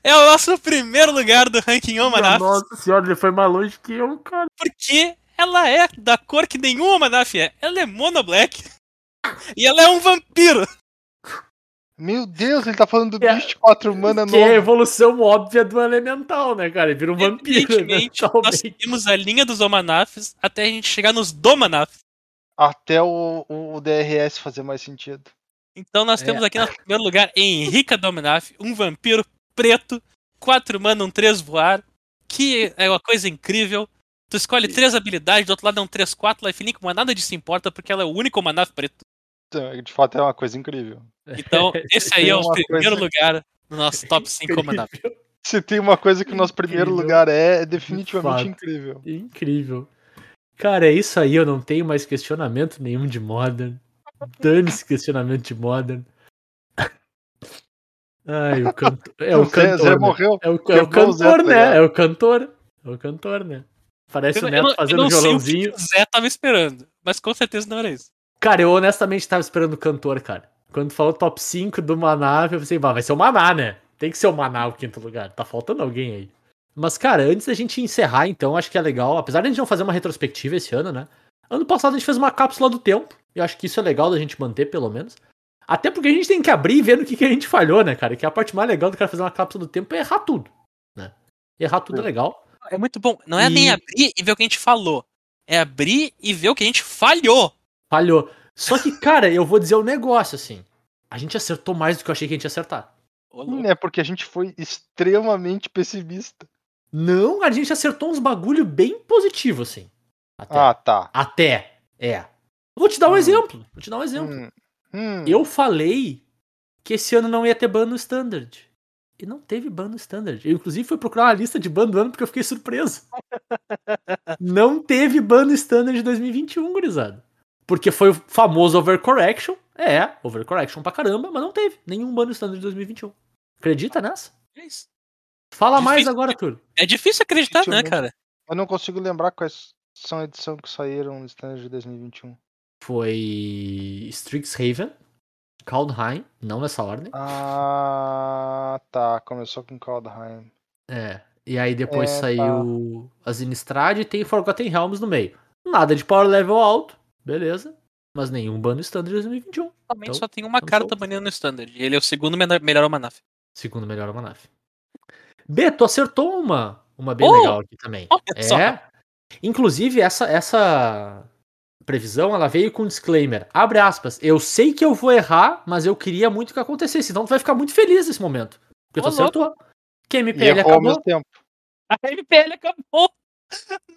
É o nosso primeiro lugar do ranking Omanaf. Nossa senhora, ele foi mais longe que eu, cara. Porque ela é da cor que nenhum Omanaf é. Ela é mono black. E ela é um vampiro. Meu Deus, ele tá falando do Que é- bicho de 4 mana Que é a evolução óbvia do elemental, né, cara? Ele vira um vampiro, Evidentemente, nós seguimos a linha dos Omanafs até a gente chegar nos Domanaf. Até o, o DRS fazer mais sentido. Então nós É. temos aqui no primeiro lugar Henrica Dominaf, um vampiro preto, 4 mana, um 3 voar, que é uma coisa incrível. Tu escolhe três habilidades, do outro lado é um 3-4 life link, mas nada disso importa porque ela é o único Manaf preto. Então, De fato, é uma coisa incrível. Então, *laughs* esse aí é o primeiro coisa- lugar no nosso top *laughs* 5 Manaf. Se tem uma coisa que o nosso primeiro Incrível. lugar é, é definitivamente fato. incrível. Incrível. Cara, é isso aí, eu não tenho mais questionamento nenhum de Modern. Dane-se questionamento de Modern. *laughs* Ai, o cantor. É o cantor. Zé né? morreu. É o, é o cantor, Zé, tá né? É o cantor. É o cantor, né? Parece Eu, o eu Neto eu fazendo não sei o que violãozinho. o Zé tava esperando, mas com certeza não era isso. Cara, eu honestamente tava esperando o cantor, cara. Quando falou top 5 do Maná, eu pensei, "Bah, vai ser o Maná, né? Tem que ser o Maná o quinto lugar. Tá faltando alguém aí. Mas, cara, antes da gente encerrar, então, acho que é legal. Apesar de a gente não fazer uma retrospectiva esse ano, né? Ano passado a gente fez uma cápsula do tempo. E eu acho que isso é legal da gente manter, pelo menos. Até porque a gente tem que abrir e ver no que, que a gente falhou, né, cara? Que a parte mais legal do cara fazer uma cápsula do tempo é errar tudo, né? Errar tudo é legal. É muito bom. Não é nem E- abrir e ver o que a gente falou. É abrir e ver o que a gente falhou. Falhou. Só que, cara, eu vou dizer um negócio, assim. A gente acertou mais do que eu achei que a gente ia acertar. É porque a gente foi extremamente pessimista. Não, a gente acertou uns bagulho bem positivo, assim. Até. Ah, tá. Até. É. Vou te dar um Hum. exemplo. Vou te dar um exemplo. Hum, hum. Eu falei que esse ano não ia ter ban no Standard. E não teve ban no Standard. Eu, inclusive, fui procurar uma lista de ban do ano porque eu fiquei surpreso. *laughs* não teve ban no Standard de 2021, gurizada. Porque foi o famoso Overcorrection. É, Overcorrection pra caramba, mas não teve nenhum ban no Standard de 2021. Acredita nessa? É isso. Fala mais Difícil. agora, Túlio. É difícil acreditar, né, cara? Eu não consigo lembrar quais são a edição que saíram no stand de 2021. Foi Strixhaven, Kaldheim, não nessa ordem. Ah, tá. Começou com Kaldheim. É. E aí depois É, tá. saiu as Innistrad e tem Forgotten Realms no meio. Nada de power level alto, beleza. Mas nenhum ban no Standard 2021. Também Então, só tem uma carta banida no Standard. Ele é o segundo melhor Manaf. Segundo melhor Manaf. B, tu acertou uma, uma bem Oh! legal aqui também. Olha só. É. Inclusive, essa, essa previsão, ela veio com um disclaimer. Abre aspas. Eu sei que eu vou errar, mas eu queria muito que acontecesse. Então tu vai ficar muito feliz nesse momento. Porque tu louco. acertou. Que E MPL errou ao acabou. mesmo tempo. A MPL acabou.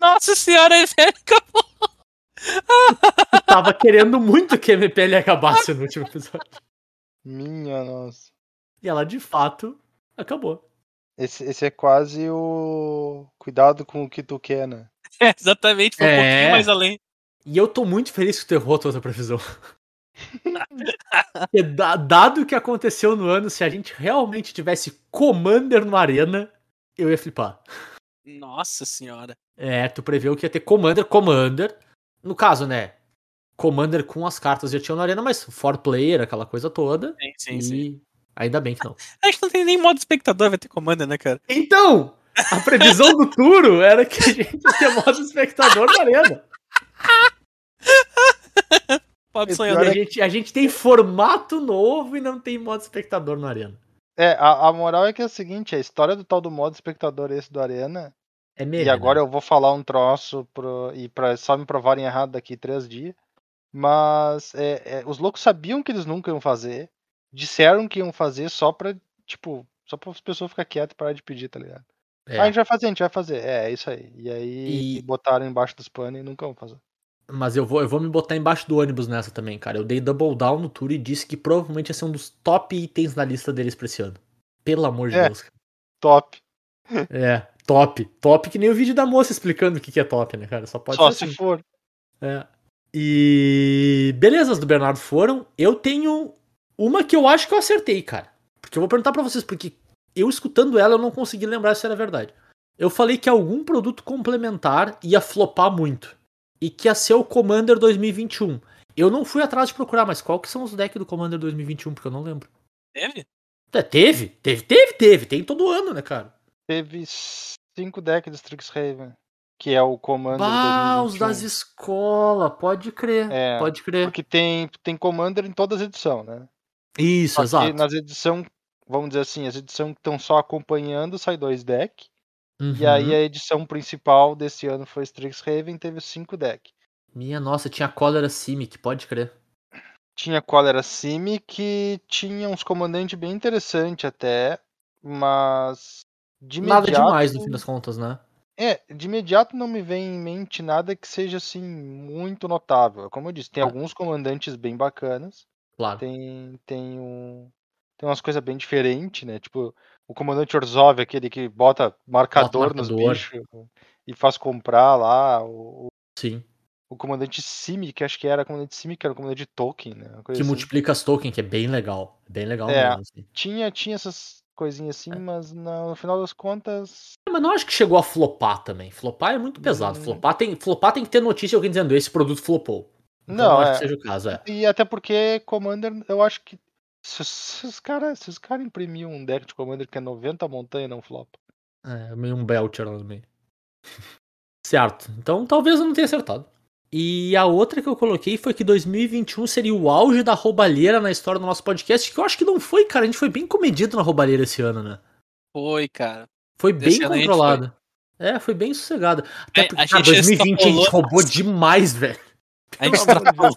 Nossa senhora, a MPL acabou. Tava querendo muito que a MPL acabasse no último episódio. Minha nossa. E ela, de fato, acabou. Esse, esse é quase o. Cuidado com o que tu quer, né? É, *laughs* exatamente, foi um É. pouquinho mais além. E eu tô muito feliz que tu errou a tua previsão. *laughs* Dado o que aconteceu no ano, se a gente realmente tivesse Commander no Arena, eu ia flipar. Nossa senhora. É, tu preveu que ia ter Commander, Commander. No caso, né? Commander com as cartas já tinham na Arena, mas for player, aquela coisa toda. Sim, sim, e sim. ainda bem que não. A gente não tem nem modo espectador, vai ter comanda, né, cara? Então, a previsão do *laughs* Turo era que a gente ia ter modo espectador na Arena. Pobre E sonhador. a, gente, a gente tem formato novo e não tem modo espectador na Arena. É, a, a moral é que é o seguinte, a história do tal do modo espectador esse do Arena, É meme, e agora né? eu vou falar um troço pro, e pra só me provarem errado daqui três dias. Mas é, é, os loucos sabiam que eles nunca iam fazer. Disseram que iam fazer só pra, tipo, só pra as pessoas ficar quietas e parar de pedir, tá ligado? É. Ah, a gente vai fazer, a gente vai fazer. É, é isso aí. E aí E- botaram embaixo dos panos e nunca vão fazer. Mas eu vou, eu vou me botar embaixo do ônibus nessa também, cara. Eu dei double down no tour e disse que provavelmente ia ser um dos top itens na lista deles pra esse ano. Pelo amor de É. Deus. cara. Top. É, top. Top que nem o vídeo da moça explicando o que que é top, né, cara? Só pode Só se assim. for. É. E beleza, as do Bernardo foram. Eu tenho uma que eu acho que eu acertei, cara. Porque eu vou perguntar pra vocês, porque eu escutando ela eu não consegui lembrar se era verdade. Eu falei que algum produto complementar ia flopar muito. E que ia ser o Commander 2021. Eu não fui atrás de procurar, mas qual que são os decks do Commander 2021? Porque eu não lembro. Teve? É, teve, teve, teve, teve. Tem todo ano, né, cara? Teve cinco decks de Strixhaven, que é o Commander Bah, os 2021. das escolas, pode crer. É, pode crer. Porque tem, tem Commander em todas as edições, né? Isso, Só que exato. nas edições, vamos dizer assim, as edições que estão só acompanhando, sai dois decks. E Uhum. aí a edição principal desse ano foi Strixhaven, teve cinco decks. Minha nossa, tinha cólera Simic, pode crer. Tinha Cólera Simi, que tinha uns comandantes bem interessantes até, mas de Nada imediato, demais no fim das contas, né? É, de imediato não me vem em mente nada que seja assim muito notável. Como eu disse, tem Ah. alguns comandantes bem bacanas, Claro. tem tem um tem umas coisas bem diferentes, né? Tipo, o comandante Orzhov, aquele que bota marcador, nos marcador. bichos e faz comprar lá, o, Sim. o comandante Simi, que acho que era comandante Simi, que era o comandante Tolkien, né? Que assim. multiplica as tokens, que é bem legal. Bem legal É. mesmo. assim. Tinha, tinha essas coisinhas assim, É. mas no final das contas. Mas não acho que chegou a flopar também. Flopar é muito pesado. Hum. Flopar, tem, flopar tem que ter notícia alguém dizendo esse produto flopou. Então, Não, acho é. que seja o caso, é. E até porque Commander, eu acho que. Se, se os caras se os cara imprimiam um deck de Commander que é 90 montanha, não flopa. É, meio um Belcher lá no meio. *laughs* certo. Então talvez eu não tenha acertado. E a outra que eu coloquei foi que 2021 seria o auge da roubalheira na história do nosso podcast, que eu acho que não foi, cara. A gente foi bem comedido na roubalheira esse ano, né? Foi, cara. Foi bem controlado. É, foi bem sossegado. Até É, porque, a cara, gente 2020 a gente roubou demais, velho. A gente extrapolou.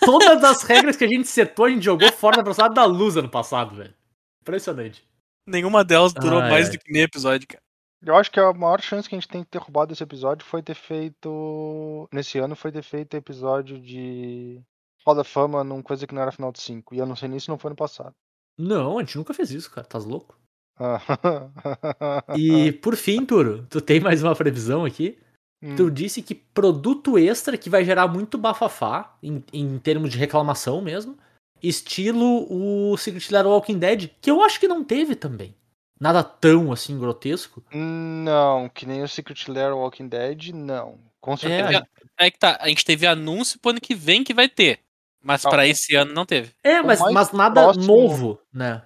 Todas as regras que a gente setou, a gente jogou fora da velocidade da luz ano passado, velho. Impressionante. Nenhuma delas durou Ai, mais ai. do que meio episódio, cara. Eu acho que a maior chance que a gente tem de ter roubado esse episódio foi ter feito. Nesse ano foi ter feito episódio de Hall da Fama num coisa que não era final de 5. E eu não sei nem se não foi no passado. Não, a gente nunca fez isso, cara. Tá louco? Ah. *laughs* E por fim, Turo, tu tem mais uma previsão aqui? Hum, Tu disse que produto extra que vai gerar muito bafafá, em, em termos de reclamação mesmo, estilo o Secret Lair Walking Dead, que eu acho que não teve também. Nada tão assim grotesco. Não, que nem o Secret Lair Walking Dead, não. Com certeza. a gente- É que tá, a gente teve anúncio pro ano que vem que vai ter. Mas Ah, pra o- esse ano não teve. É, mas, mas nada próximo- novo, né?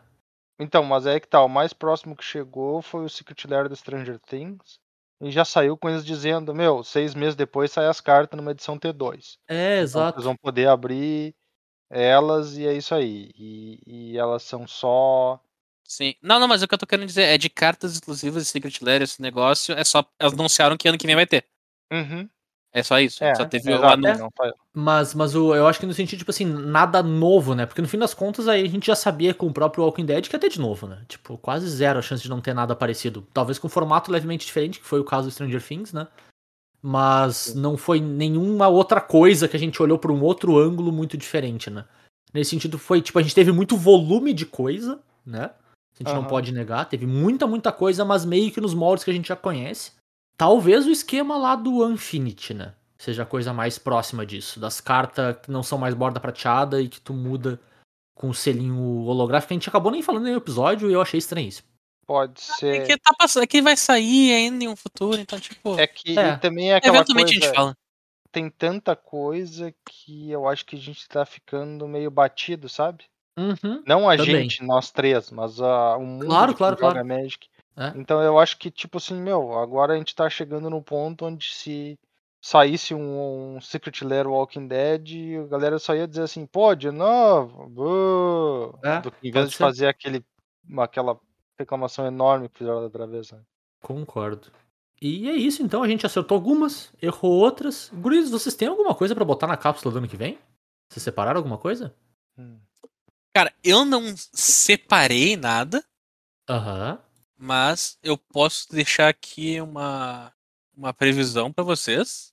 Então, mas é que tá, o mais próximo que chegou foi o Secret Lair do Stranger Things. E já saiu com eles dizendo, meu, seis meses depois sai as cartas numa edição T2. É, Então exato. vocês vão poder abrir elas e é isso aí. E, e elas são só. Sim. Não, não, mas o que eu tô querendo dizer é de cartas exclusivas de Secret Lair, esse negócio, é só. Elas anunciaram que ano que vem vai ter. Uhum. É só isso. É, só teve o anúncio. não, só- Mas, mas o, eu acho que no sentido, tipo assim, nada novo, né? Porque no fim das contas aí a gente já sabia com o próprio Walking Dead que ia ter de novo, né? Tipo, quase zero a chance de não ter nada parecido. Talvez com um formato levemente diferente, que foi o caso do Stranger Things, né? Mas não foi nenhuma outra coisa que a gente olhou por um outro ângulo muito diferente, né? Nesse sentido, foi, tipo, a gente teve muito volume de coisa, né? A gente não Aham. pode negar. Teve muita, muita coisa, mas meio que nos moldes que a gente já conhece. Talvez o esquema lá do Infinity, né? Seja a coisa mais próxima disso. Das cartas que não são mais borda prateada e que tu muda com o selinho holográfico. A gente acabou nem falando no episódio e eu achei estranhíssimo. Pode É ser. que tá passando, é que vai sair ainda em um futuro, então, tipo. É que É. também é aquela eventualmente a coisa. gente fala. Tem tanta coisa que eu acho que a gente tá ficando meio batido, sabe? Uhum. Não a Também. gente, nós três, mas a, o mundo Claro, claro, joga claro. Magic. É. Então eu acho que, tipo assim, meu, agora a gente tá chegando no ponto onde se saísse um, um Secret Lair Walking Dead, a galera só ia dizer assim, pô, de novo, bô", É, do que em vez de ser. fazer aquele, aquela reclamação enorme que fizeram da outra vez. Né? Concordo. E é isso, então. A gente acertou algumas, errou outras. Guris, vocês têm alguma coisa pra botar na cápsula do ano que vem? Vocês separaram alguma coisa? Hum. Cara, eu não separei nada, Aham. Mas eu posso deixar aqui uma, uma previsão pra vocês.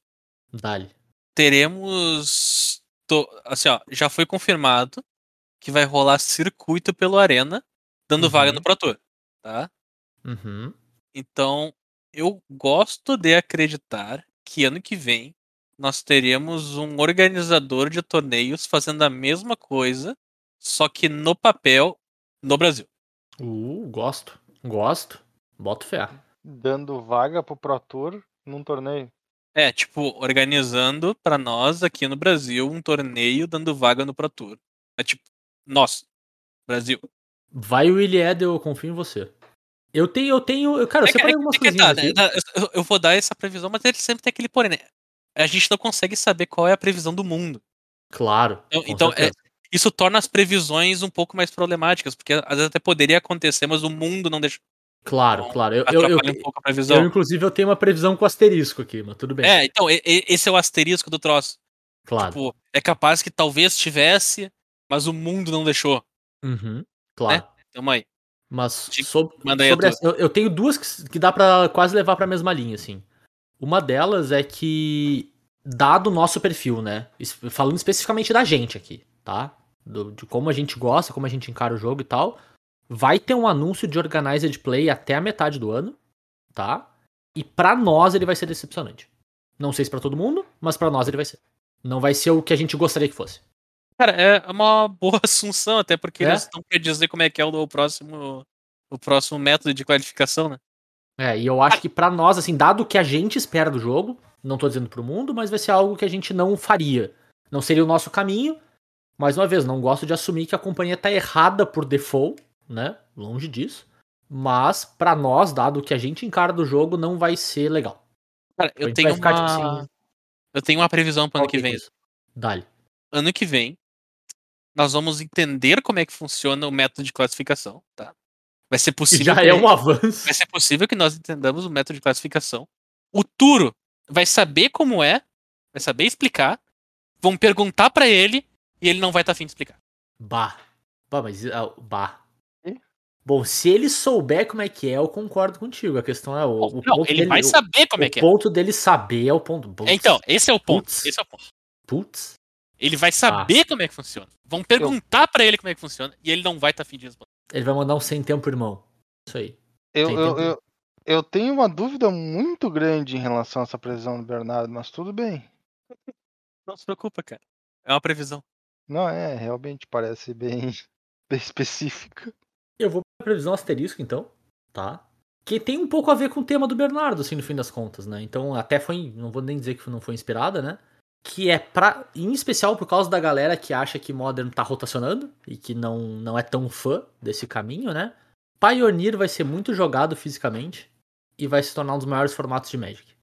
Dali. Teremos. to- assim, ó, já foi confirmado que vai rolar circuito pelo Arena, dando vaga Uhum. no Pro Tour, tá? Uhum. Então, eu gosto de acreditar que ano que vem nós teremos um organizador de torneios fazendo a mesma coisa, só que no papel no Brasil. Uh, gosto. Gosto. Boto fé. Dando vaga pro Pro Tour num torneio. É, tipo, organizando pra nós aqui no Brasil um torneio dando vaga no Pro Tour. É tipo, nossa, Brasil. Vai o Willie Edel, eu confio em você. Eu tenho, eu tenho. eu- Cara, eu É que- separei é algumas que tá, coisinhas né? Tá, eu- Eu vou dar essa previsão, mas ele sempre tem aquele porém, né? A gente não consegue saber qual é a previsão do mundo. Claro. Então, então, é. Isso torna as previsões um pouco mais problemáticas, porque às vezes até poderia acontecer, mas o mundo não deixa. Claro, então, claro. Eu, eu, eu, um pouco a previsão. eu, inclusive, eu tenho uma previsão com asterisco aqui, mas tudo bem. É, então, esse é o asterisco do troço. claro. Tipo, é capaz que talvez tivesse, mas o mundo não deixou. Uhum, claro. Tamo aí. Mas a sobre essa, eu, tenho duas que, que dá pra quase levar pra mesma linha, assim. Uma delas é que, dado o nosso perfil, né? Falando especificamente da gente aqui, tá? Do- de como a gente gosta, como a gente encara o jogo e tal. Vai ter um anúncio de Organized Play até a metade do ano, tá? E pra nós ele vai ser decepcionante. Não sei se pra todo mundo, mas pra nós ele vai ser. Não vai ser o que a gente gostaria que fosse. Cara, é uma boa *laughs* assunção, até porque É? eles não querem dizer como é que é o, próximo. O próximo método de qualificação, né? É, e eu acho que pra nós, assim, dado o que a gente espera do jogo, não tô dizendo pro mundo, mas vai ser algo que a gente não faria. Não seria o nosso caminho. Mais uma vez, não gosto de assumir que a companhia tá errada por default, né? Longe disso. Mas, pra nós, dado o que a gente encara do jogo, não vai ser legal. Cara, eu tenho ficar, uma. tipo assim, Eu tenho uma previsão pro ano que vem. Dali. Ano que vem, nós vamos entender como é que funciona o método de classificação, tá? Vai ser *laughs* possível. já é um avanço. Vai ser possível que nós entendamos o método de classificação. O Turo vai saber como é, vai saber explicar. Vão perguntar pra ele e ele não vai estar afim de explicar. Bah. Bah, mas. ah, bah. Ih? Bom, se ele souber como é que é, eu concordo contigo. A questão é o, o não, ponto ele dele, vai o- saber como o é que é. ponto dele saber é o ponto. Putz, Então, esse é o ponto. Putz. Esse é o ponto. Putz. Ele vai saber como é que funciona. Vão perguntar pra ele como é que funciona e ele não vai estar afim de responder. Ele vai mandar um sem tempo, irmão. Isso aí. Eu, eu, eu, eu tenho uma dúvida muito grande em relação a essa previsão do Bernardo, mas tudo bem. Não se preocupa, cara. É uma previsão. Não, é, realmente parece bem, *laughs* bem específica. Eu vou pra previsão asterisco, então. Tá? Que tem um pouco a ver com o tema do Bernardo, assim, no fim das contas, né? Então, até foi. Não vou nem dizer que não foi inspirada, né? Que é pra. Em especial por causa da galera que acha que Modern tá rotacionando e que não, não é tão fã desse caminho, né? Pioneer vai ser muito jogado fisicamente e vai se tornar um dos maiores formatos de Magic.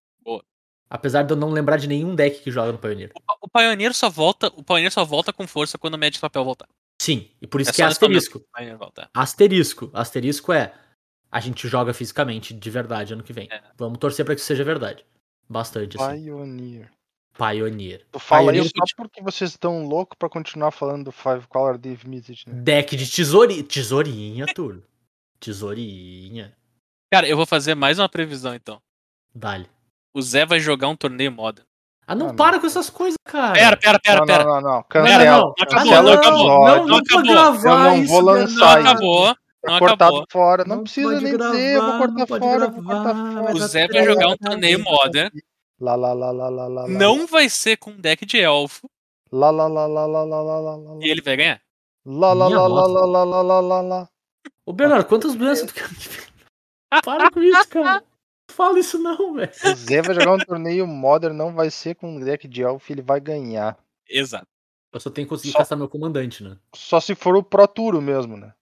Apesar de eu não lembrar de nenhum deck que joga no Pioneer. O Pioneer só volta, o Pioneer só volta com força quando o Magic Papel voltar. Sim, e por isso É que é asterisco. o. Asterisco. Asterisco é. A gente joga fisicamente de verdade ano que vem. É. Vamos torcer pra que isso seja verdade. Bastante, assim. Pioneer. Pioneer. Tu fala Pioneer isso só porque vocês estão loucos pra continuar falando do Five Color Div Message, né? Deck de tesouri... tesourinha, turno. Tesourinha. Cara, eu vou fazer mais uma previsão então. Dale. O Zé vai jogar um torneio moda. Ah, não Ah, para não. com essas coisas, cara. Pera, pera, pera, não, pera. não, não, não. Não, Cancela. não, não. acabou, cancela não o acabou. Não, Não não acabou. gravar Eu não vou lançar Não acabou. Tá Não cortado acabou. fora. Não, Não precisa nem dizer, eu vou gravar, cortar não fora, vou gravar, cortar fora. vai O Zé vai jogar um torneio modern. Lá, lá, lá, lá, lá, lá. Não vai ser com deck de elfo Lá, lá, lá, lá, lá, lá, lá, lá, lá. e ele vai ganhar. Lá, lá, lá, lá, lá, lá, lá, lá, lá. Ô, Bernardo, quantas doenças tu quer que venha? Para com isso, cara. Fala isso não, velho. O Zé vai jogar um torneio Modern, não vai ser com deck de Elf, ele vai ganhar. Exato. Eu só tenho que conseguir Só- caçar meu comandante, né? Só se for o Pro Turo mesmo, né?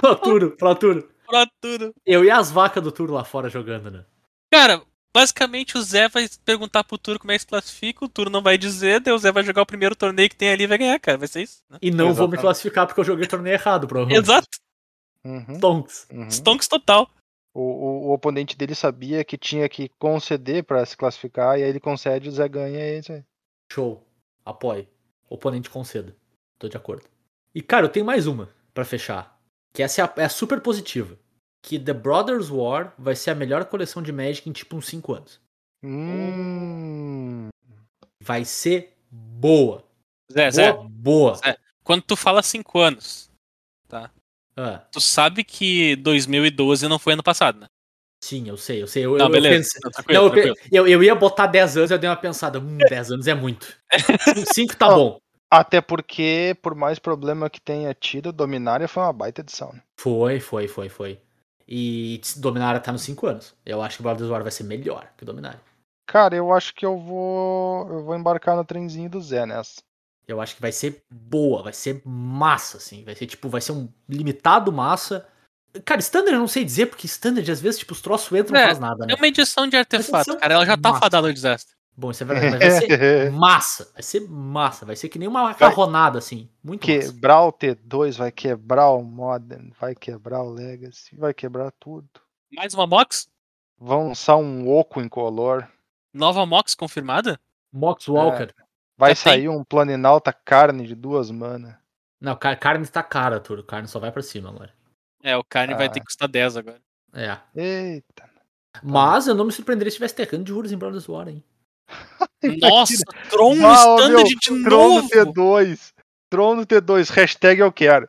Platuro, Platuro. Pra tudo. Eu e as vacas do tour lá fora jogando, né? Cara, basicamente o Zé vai perguntar pro Turo como é que se classifica, o Turo não vai dizer, daí o Zé vai jogar o primeiro torneio que tem ali e vai ganhar, cara. Vai ser isso. Né? E não vou me Exatamente. classificar porque eu joguei o torneio errado, provavelmente. Exato. Uhum, Tonks. uhum. Stonks total. O, o, o oponente dele sabia que tinha que conceder pra se classificar, e aí ele concede, o Zé ganha, e é isso aí. Show. Apoio. Oponente conceda. Tô de acordo. E, cara, eu tenho mais uma pra fechar. Que essa é a, é a super positiva. Que The Brothers War vai ser a melhor coleção de Magic em tipo uns 5 anos. Hum. Vai ser boa. Zé, Zé, Boa, boa. Zé. quando tu fala 5 anos, Ah, tu sabe que 2012 não foi ano passado, né? sim, eu sei, eu sei. Eu, Não, eu, beleza. eu pensei- Não, tranquilo, Não, eu, tranquilo. eu, eu ia botar 10 anos, eu dei uma pensada. Hum, 10 anos é muito. *laughs* 5 tá bom. Até porque, por mais problema que tenha tido, Dominária foi uma baita edição. Né? Foi, foi, foi, foi. E Dominária tá nos 5 anos. Eu acho que Brothers War vai ser melhor que Dominária. Cara, eu acho que eu vou. Eu vou embarcar no trenzinho do Zé nessa. Eu acho que vai ser boa, vai ser massa, assim. Vai ser tipo, vai ser um limitado massa. Cara, standard eu não sei dizer, porque standard às vezes, tipo, os troços entram e É, não faz nada, né? É uma edição de artefatos, edição cara. Ela já tá massa. fadada ao desastre. Bom, isso é verdade, mas vai ser *laughs* massa. Vai ser massa. Vai ser que nem uma macarronada, assim. Muito massa. Quebrar o T2, vai quebrar o Modern, vai quebrar o Legacy, vai quebrar tudo. Mais uma Mox? Vão lançar um oco incolor. Nova Mox confirmada? Mox Walker. Vai Já tem? sair um Planinalta carne de duas mana. Não, car- carne tá cara, Turo. Carne só vai pra cima agora. É, o carne vai Ah. ter que custar 10 agora. É. Eita. Mas eu não me surpreenderia se tivesse terreno de juros em Brothers War, hein? *laughs* Nossa, Tron no Ah, standard meu, de Trono novo! T2. Trono T2. Hashtag eu quero.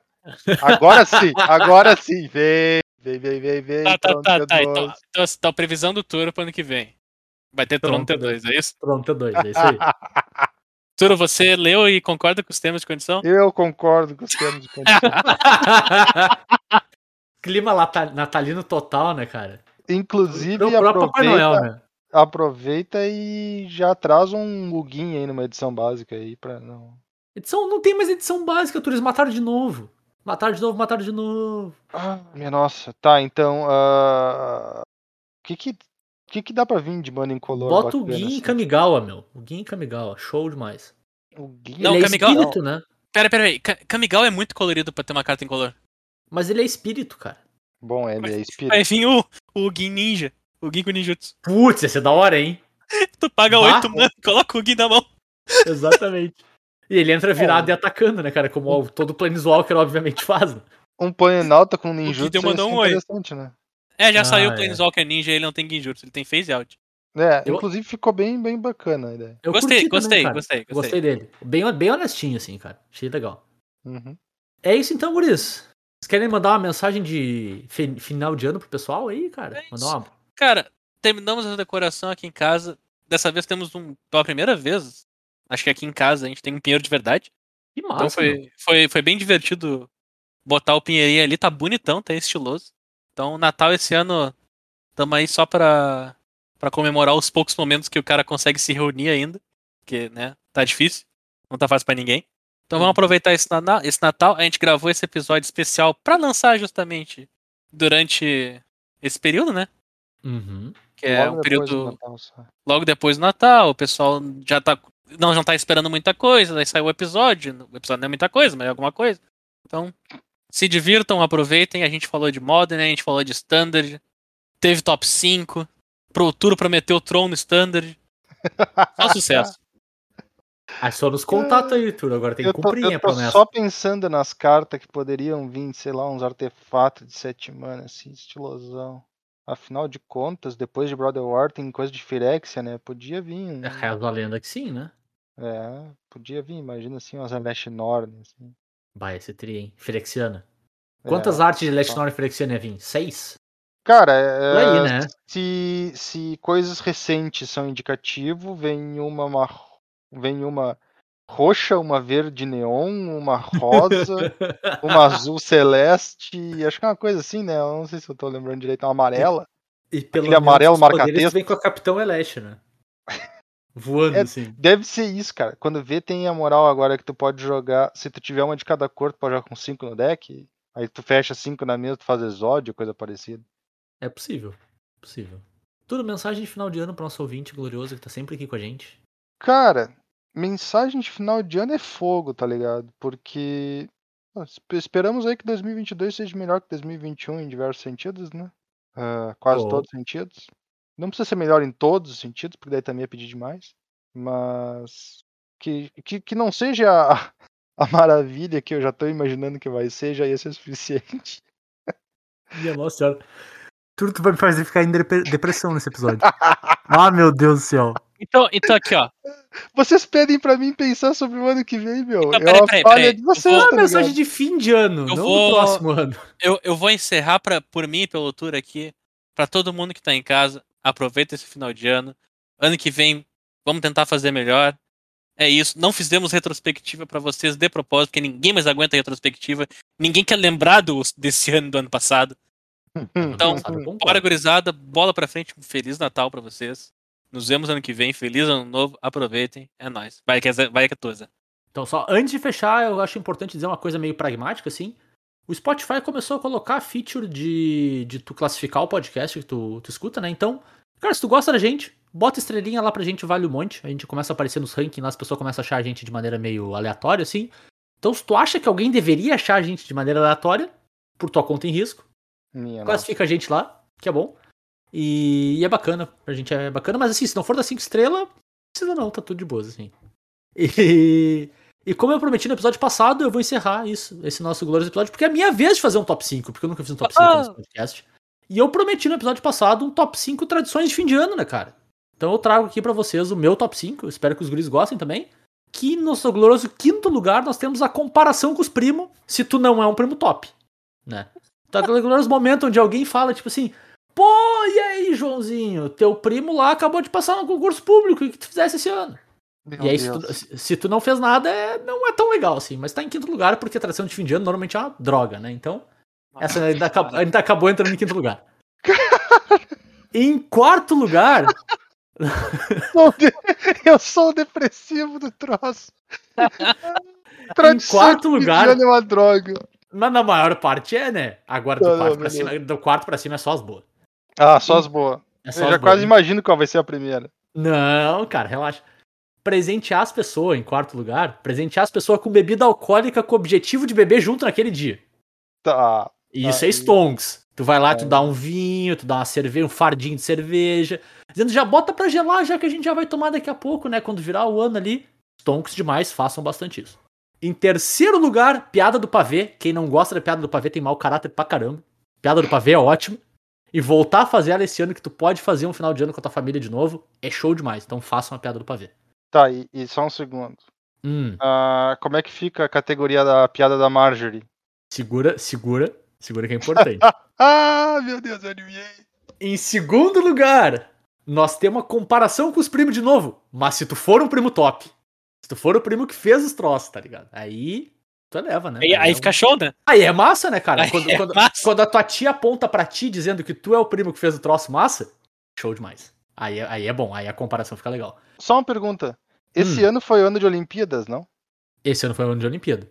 Agora sim, *laughs* agora sim. Vem, vem, vem, vem, vem. Tá, tá, Trono tá, tá. T2. Então, então, então previsão do tour pro ano que vem. Vai ter Tron Tron T2, é isso? É dois, é isso aí. *laughs* Turo, você leu e concorda com os termos de condição? Eu concordo com os termos de condição. *laughs* Clima natalino total, né, cara? Inclusive, o próprio Papai aproveita, Noel, né? aproveita e já traz um login aí numa edição básica aí pra não. Edição, não tem mais edição básica, Turis. Mataram de novo. Mataram de novo, mataram de novo. Ah, minha nossa. Tá, então. ah, O que que, o que que dá pra vir de banda incolor? Bota o Gin assim? e Kamigawa, meu. O Gin e Kamigawa. Show demais. O Gui Não, ele é Kamigawa- espírito, né? Pera, pera aí. Ka- Kamigawa é muito colorido pra ter uma carta em color. Mas ele é espírito, cara. Bom, ele é espírito. Vir o, o Gin Ninja. O Gin com ninjutsu. Putz, ia ser da hora, hein? *laughs* Tu paga. 8 mano, coloca o Gin na mão. *laughs* Exatamente. E ele entra virado e atacando, né, cara? Como o- *laughs* todo Planeswalker, obviamente, faz. né? Um Planalta com ninjutsu Guido ia mandou ser um oi. interessante, né? É, já Ah, saiu o é. Planeswalker Ninja ele não tem Genjutsu, ele tem Phase Out. É, Eu- inclusive ficou bem, bem bacana a ideia. Eu Gostei, também, gostei, gostei, gostei. Gostei dele. Bem, bem honestinho, assim, cara. Achei legal. Uhum. É isso então, guris. Vocês querem mandar uma mensagem de fi- final de ano pro pessoal aí, cara? É Mandar uma... Cara, terminamos a decoração aqui em casa. Dessa vez temos um. Pela primeira vez, acho que aqui em casa a gente tem um pinheiro de verdade. Que massa, Então foi, foi, foi bem divertido botar o pinheirinho ali, tá bonitão, tá estiloso. Então, Natal esse ano, tamo aí só pra, pra comemorar os poucos momentos que o cara consegue se reunir ainda. Porque, né, tá difícil. Não tá fácil pra ninguém. Então vamos aproveitar esse, esse Natal. A gente gravou esse episódio especial pra lançar justamente durante esse período, né? Uhum. Que é Logo um período Natal logo depois do Natal, o pessoal já tá. Não, já tá esperando muita coisa, daí saiu o episódio. O episódio não é muita coisa, mas é alguma coisa. Então, se divirtam, aproveitem. A gente falou de Modern, a gente falou de Standard. Teve top 5. Pro Tour prometeu o Tron no Standard. Só *laughs* sucesso. Aí só nos contatos aí, Turo. Agora tem que Eu tô, cumprir eu a tô promessa. só pensando nas cartas que poderiam vir, sei lá, uns artefatos de sete mana, assim, estilosão. Afinal de contas, depois de Brother War tem coisa de Firexia, né? Podia vir. um- Reza a lenda que sim, né? É, podia vir, imagina assim, umas Alash Norn, assim. Vai, esse tri, hein? Firexiana. É. Quantas artes de Leshnor e Firexiana ia vir? Seis? Cara, é, aí, né? se, se coisas recentes são indicativo, vem uma, marro- vem uma roxa, uma verde neon, uma rosa, *laughs* uma azul celeste, acho que é uma coisa assim, né? Eu não sei se eu tô lembrando direito, uma amarela. E pelo Aquele amarelo os poderes marca-texto. vem com a Capitão Eleste, né? Voando, É- assim. Deve ser isso, cara. Quando vê, tem a moral agora que tu pode jogar. Se tu tiver uma de cada cor, tu pode jogar com cinco no deck. Aí tu fecha cinco na mesa, tu faz exódio, coisa parecida. É possível. Possível. Tudo mensagem de final de ano pro nosso ouvinte glorioso que tá sempre aqui com a gente. Cara, mensagem de final de ano é fogo, tá ligado? Porque esperamos aí que 2022 seja melhor que 2021 em diversos sentidos, né? Ah, quase Oh. todos os sentidos. Não precisa ser melhor em todos os sentidos, porque daí também é pedir demais. Mas que, que, que não seja a, *laughs* a maravilha que eu já tô imaginando que vai ser, já ia ser suficiente. *laughs* Minha nossa senhora. Tudo tu vai me fazer ficar em depre- depressão nesse episódio. *laughs* ah, meu Deus do céu. Então, então aqui, ó. Vocês pedem pra mim pensar sobre o ano que vem, meu. Então, peraí, peraí, peraí. de Eu vocês, vou- É tá uma mensagem de fim de ano, Eu não vou- do próximo ano. Eu, eu vou encerrar pra, por mim e pelo Tour aqui. Pra todo mundo que tá em casa. Aproveita esse final de ano. Ano que vem, vamos tentar fazer melhor. É isso. Não fizemos retrospectiva pra vocês de propósito, porque ninguém mais aguenta retrospectiva. Ninguém quer lembrar do, desse ano do ano passado. Então. *laughs* Bora, gurizada. Bola pra frente. Um Feliz Natal pra vocês. Nos vemos ano que vem. Feliz ano novo. Aproveitem. É nóis. Vai que é, vai que é tua, Zé. Então, só antes de fechar, eu acho importante dizer uma coisa meio pragmática, assim. O Spotify começou a colocar a feature de, de tu classificar o podcast que tu, tu escuta, né? Então, cara, se tu gosta da gente, bota estrelinha lá pra gente, vale um monte. A gente começa a aparecer nos rankings lá, as pessoas começam a achar a gente de maneira meio aleatória, assim. Então, se tu acha que alguém deveria achar a gente de maneira aleatória, por tua conta em risco, Minha nossa. classifica a gente lá, que é bom. E, e é bacana, pra gente é bacana, mas assim, se não for das 5 estrelas, não precisa não, tá tudo de boas, assim. E, e como eu prometi no episódio passado, eu vou encerrar isso, esse nosso glorioso episódio, porque é a minha vez de fazer um top 5, porque eu nunca fiz um top 5 Ah! nesse podcast. E eu prometi no episódio passado um top 5 tradições de fim de ano, né, cara? Então eu trago aqui pra vocês o meu top 5, eu espero que os guris gostem também. Que no nosso glorioso quinto lugar nós temos a comparação com os primos, se tu não é um primo top, né? Então aquele glorioso momento onde alguém fala, tipo assim, Pô, e aí, Joãozinho? Teu primo lá acabou de passar no concurso público. O que tu fizesse esse ano? Meu e aí, se tu, se- tu não fez nada, é- não é tão legal assim. Mas tá em quinto lugar, porque a tradição de fim de ano normalmente é uma droga, né? Então, essa ainda, acabou, ainda acabou entrando em quinto lugar. em quarto lugar, *laughs* Eu sou o depressivo do troço. *laughs* Tradição quarto lugar- é uma droga. mas na maior parte é, né? Agora do Não, quarto não, pra cima, do quarto pra cima é só as boas. Ah, só as boas. É Eu só já as boas. quase imagino qual vai ser a primeira. Não, cara, relaxa. Presentear as pessoas, em quarto lugar, presentear as pessoas com bebida alcoólica com o objetivo de beber junto naquele dia. Tá. E isso Aí. é stonks. Tu vai lá, tu Aí. dá um vinho, tu dá uma cerveja, um fardinho de cerveja. Dizendo, já bota pra gelar, já que a gente já vai tomar daqui a pouco, né? Quando virar o ano ali. Stonks demais, façam bastante isso. Em terceiro lugar, piada do pavê. Quem não gosta da piada do pavê tem mau caráter pra caramba. Piada do pavê é ótimo. E voltar a fazer ela esse ano, que tu pode fazer um final de ano com a tua família de novo, é show demais. Então façam a piada do pavê. Tá, e, e só um segundo. Hum, Ah, como é que fica a categoria da piada da Marjorie? segura, segura, segura que é importante. *laughs* Ah, meu Deus, eu adivinhei. Em segundo lugar, nós temos uma comparação com os primos de novo. Mas se tu for um primo top, se tu for o primo que fez os troços, tá ligado? Aí tu eleva, né? Aí, aí é fica show, né? Aí é massa, né, cara? Aí Quando, é quando- massa. quando a tua tia aponta pra ti dizendo que tu é o primo que fez o troço massa, show demais. Aí, é- aí é bom, aí a comparação fica legal. Só uma pergunta. Esse Hum. ano foi ano de Olimpíadas, não? Esse ano foi o ano de Olimpíada.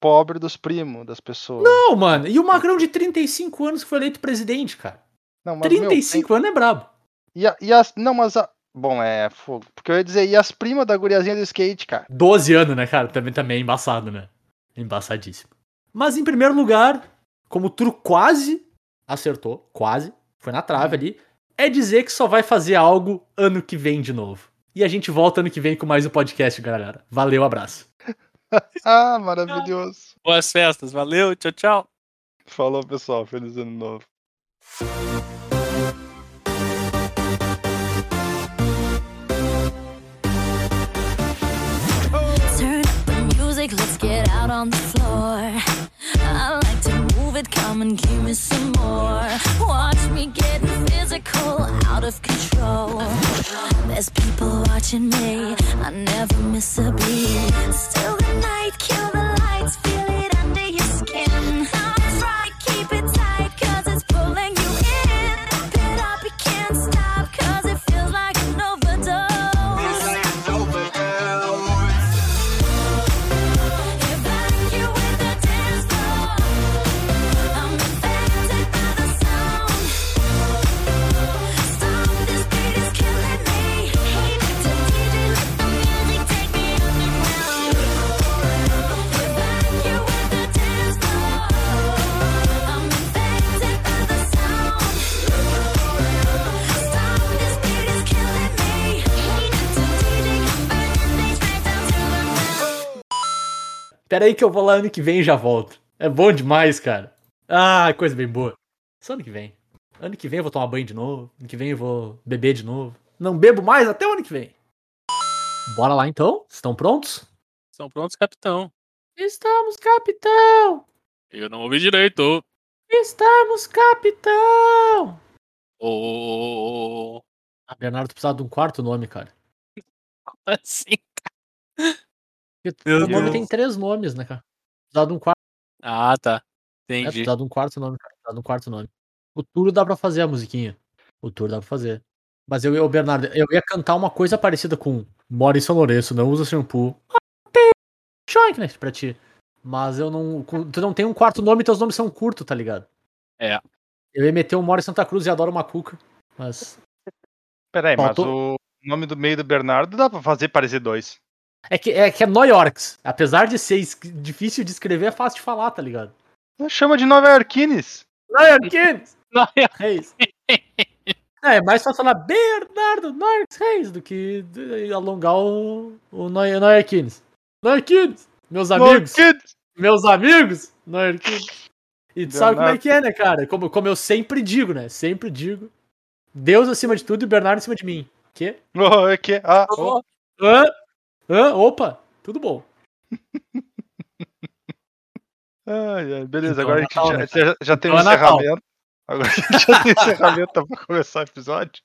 Pobre dos primos, das pessoas. Não, mano, e o Magrão de 35 anos que foi eleito presidente, cara? Não, mas, meu, 35 anos é brabo. E, a- e as. Não, mas a. Bom, é fogo. Porque eu ia dizer, e as primas da guriazinha do skate, cara? 12 anos, né, cara? Também, também é embaçado, né? Embaçadíssimo. Mas em primeiro lugar, como o Turo quase acertou, quase, foi na trave ali, é dizer que só vai fazer algo ano que vem de novo. E a gente volta ano que vem com mais um podcast, galera. Valeu, abraço. *laughs* Ah, maravilhoso. Boas festas, valeu, tchau, tchau. Falou, pessoal. Feliz ano novo. Let's get out on the floor. I like to move it, come and give me some more. Watch me getting physical, out of control. There's people watching me, I never miss a beat. Still Pera aí que eu vou lá ano que vem e já volto. É bom demais, cara. Ah, coisa bem boa. Só ano que vem. Ano que vem eu vou tomar banho de novo. Ano que vem eu vou beber de novo. Não bebo mais até o ano que vem. Bora lá então? Estão prontos? Estão prontos, capitão. Estamos, capitão! Eu não ouvi direito. Estamos, capitão! Ô, Ah, Bernardo, tu precisava de um quarto nome, cara. *laughs* como assim? Porque Meu o nome Deus. tem três nomes, né, cara? De um quarto, Ah, tá. né? Entendi. Precisava de um quarto nome, cara. De um quarto nome. O Turo dá pra fazer a musiquinha. O Turo dá pra fazer. Mas eu, eu Bernardo, eu ia cantar uma coisa parecida com Mora em São Lourenço, não usa shampoo. Choinkness pra ti. Mas eu não. Tu não tem um quarto nome e teus nomes são curtos, tá ligado? É. Eu ia meter um Mora em Santa Cruz e adoro uma cuca. Mas. Peraí, mas o nome do meio do Bernardo dá pra fazer parecer dois. É que é, que é New Yorks. Apesar de ser difícil de escrever, é fácil de falar, tá ligado? Chama de Nova Yorkines. New Yorkines! Reis. *laughs* É, é mais fácil falar Bernardo Norris Reis do que alongar o, o Neuerkines. Neuerkines! Meus amigos! Yorkines. Meus amigos! Neuerkines! E tu sabe como é que é, né, cara? Como, como eu sempre digo, né? Sempre digo. Deus acima de tudo e Bernardo acima de mim. Quê? Oh, é que? Ah, oh. Hã? Hã? Opa! Tudo bom. *laughs* Ai, ai, beleza, Então agora é a gente Natal, já, né, já, já tem um Então é Natal. encerramento. Agora a gente já tem encerramento pra começar o episódio.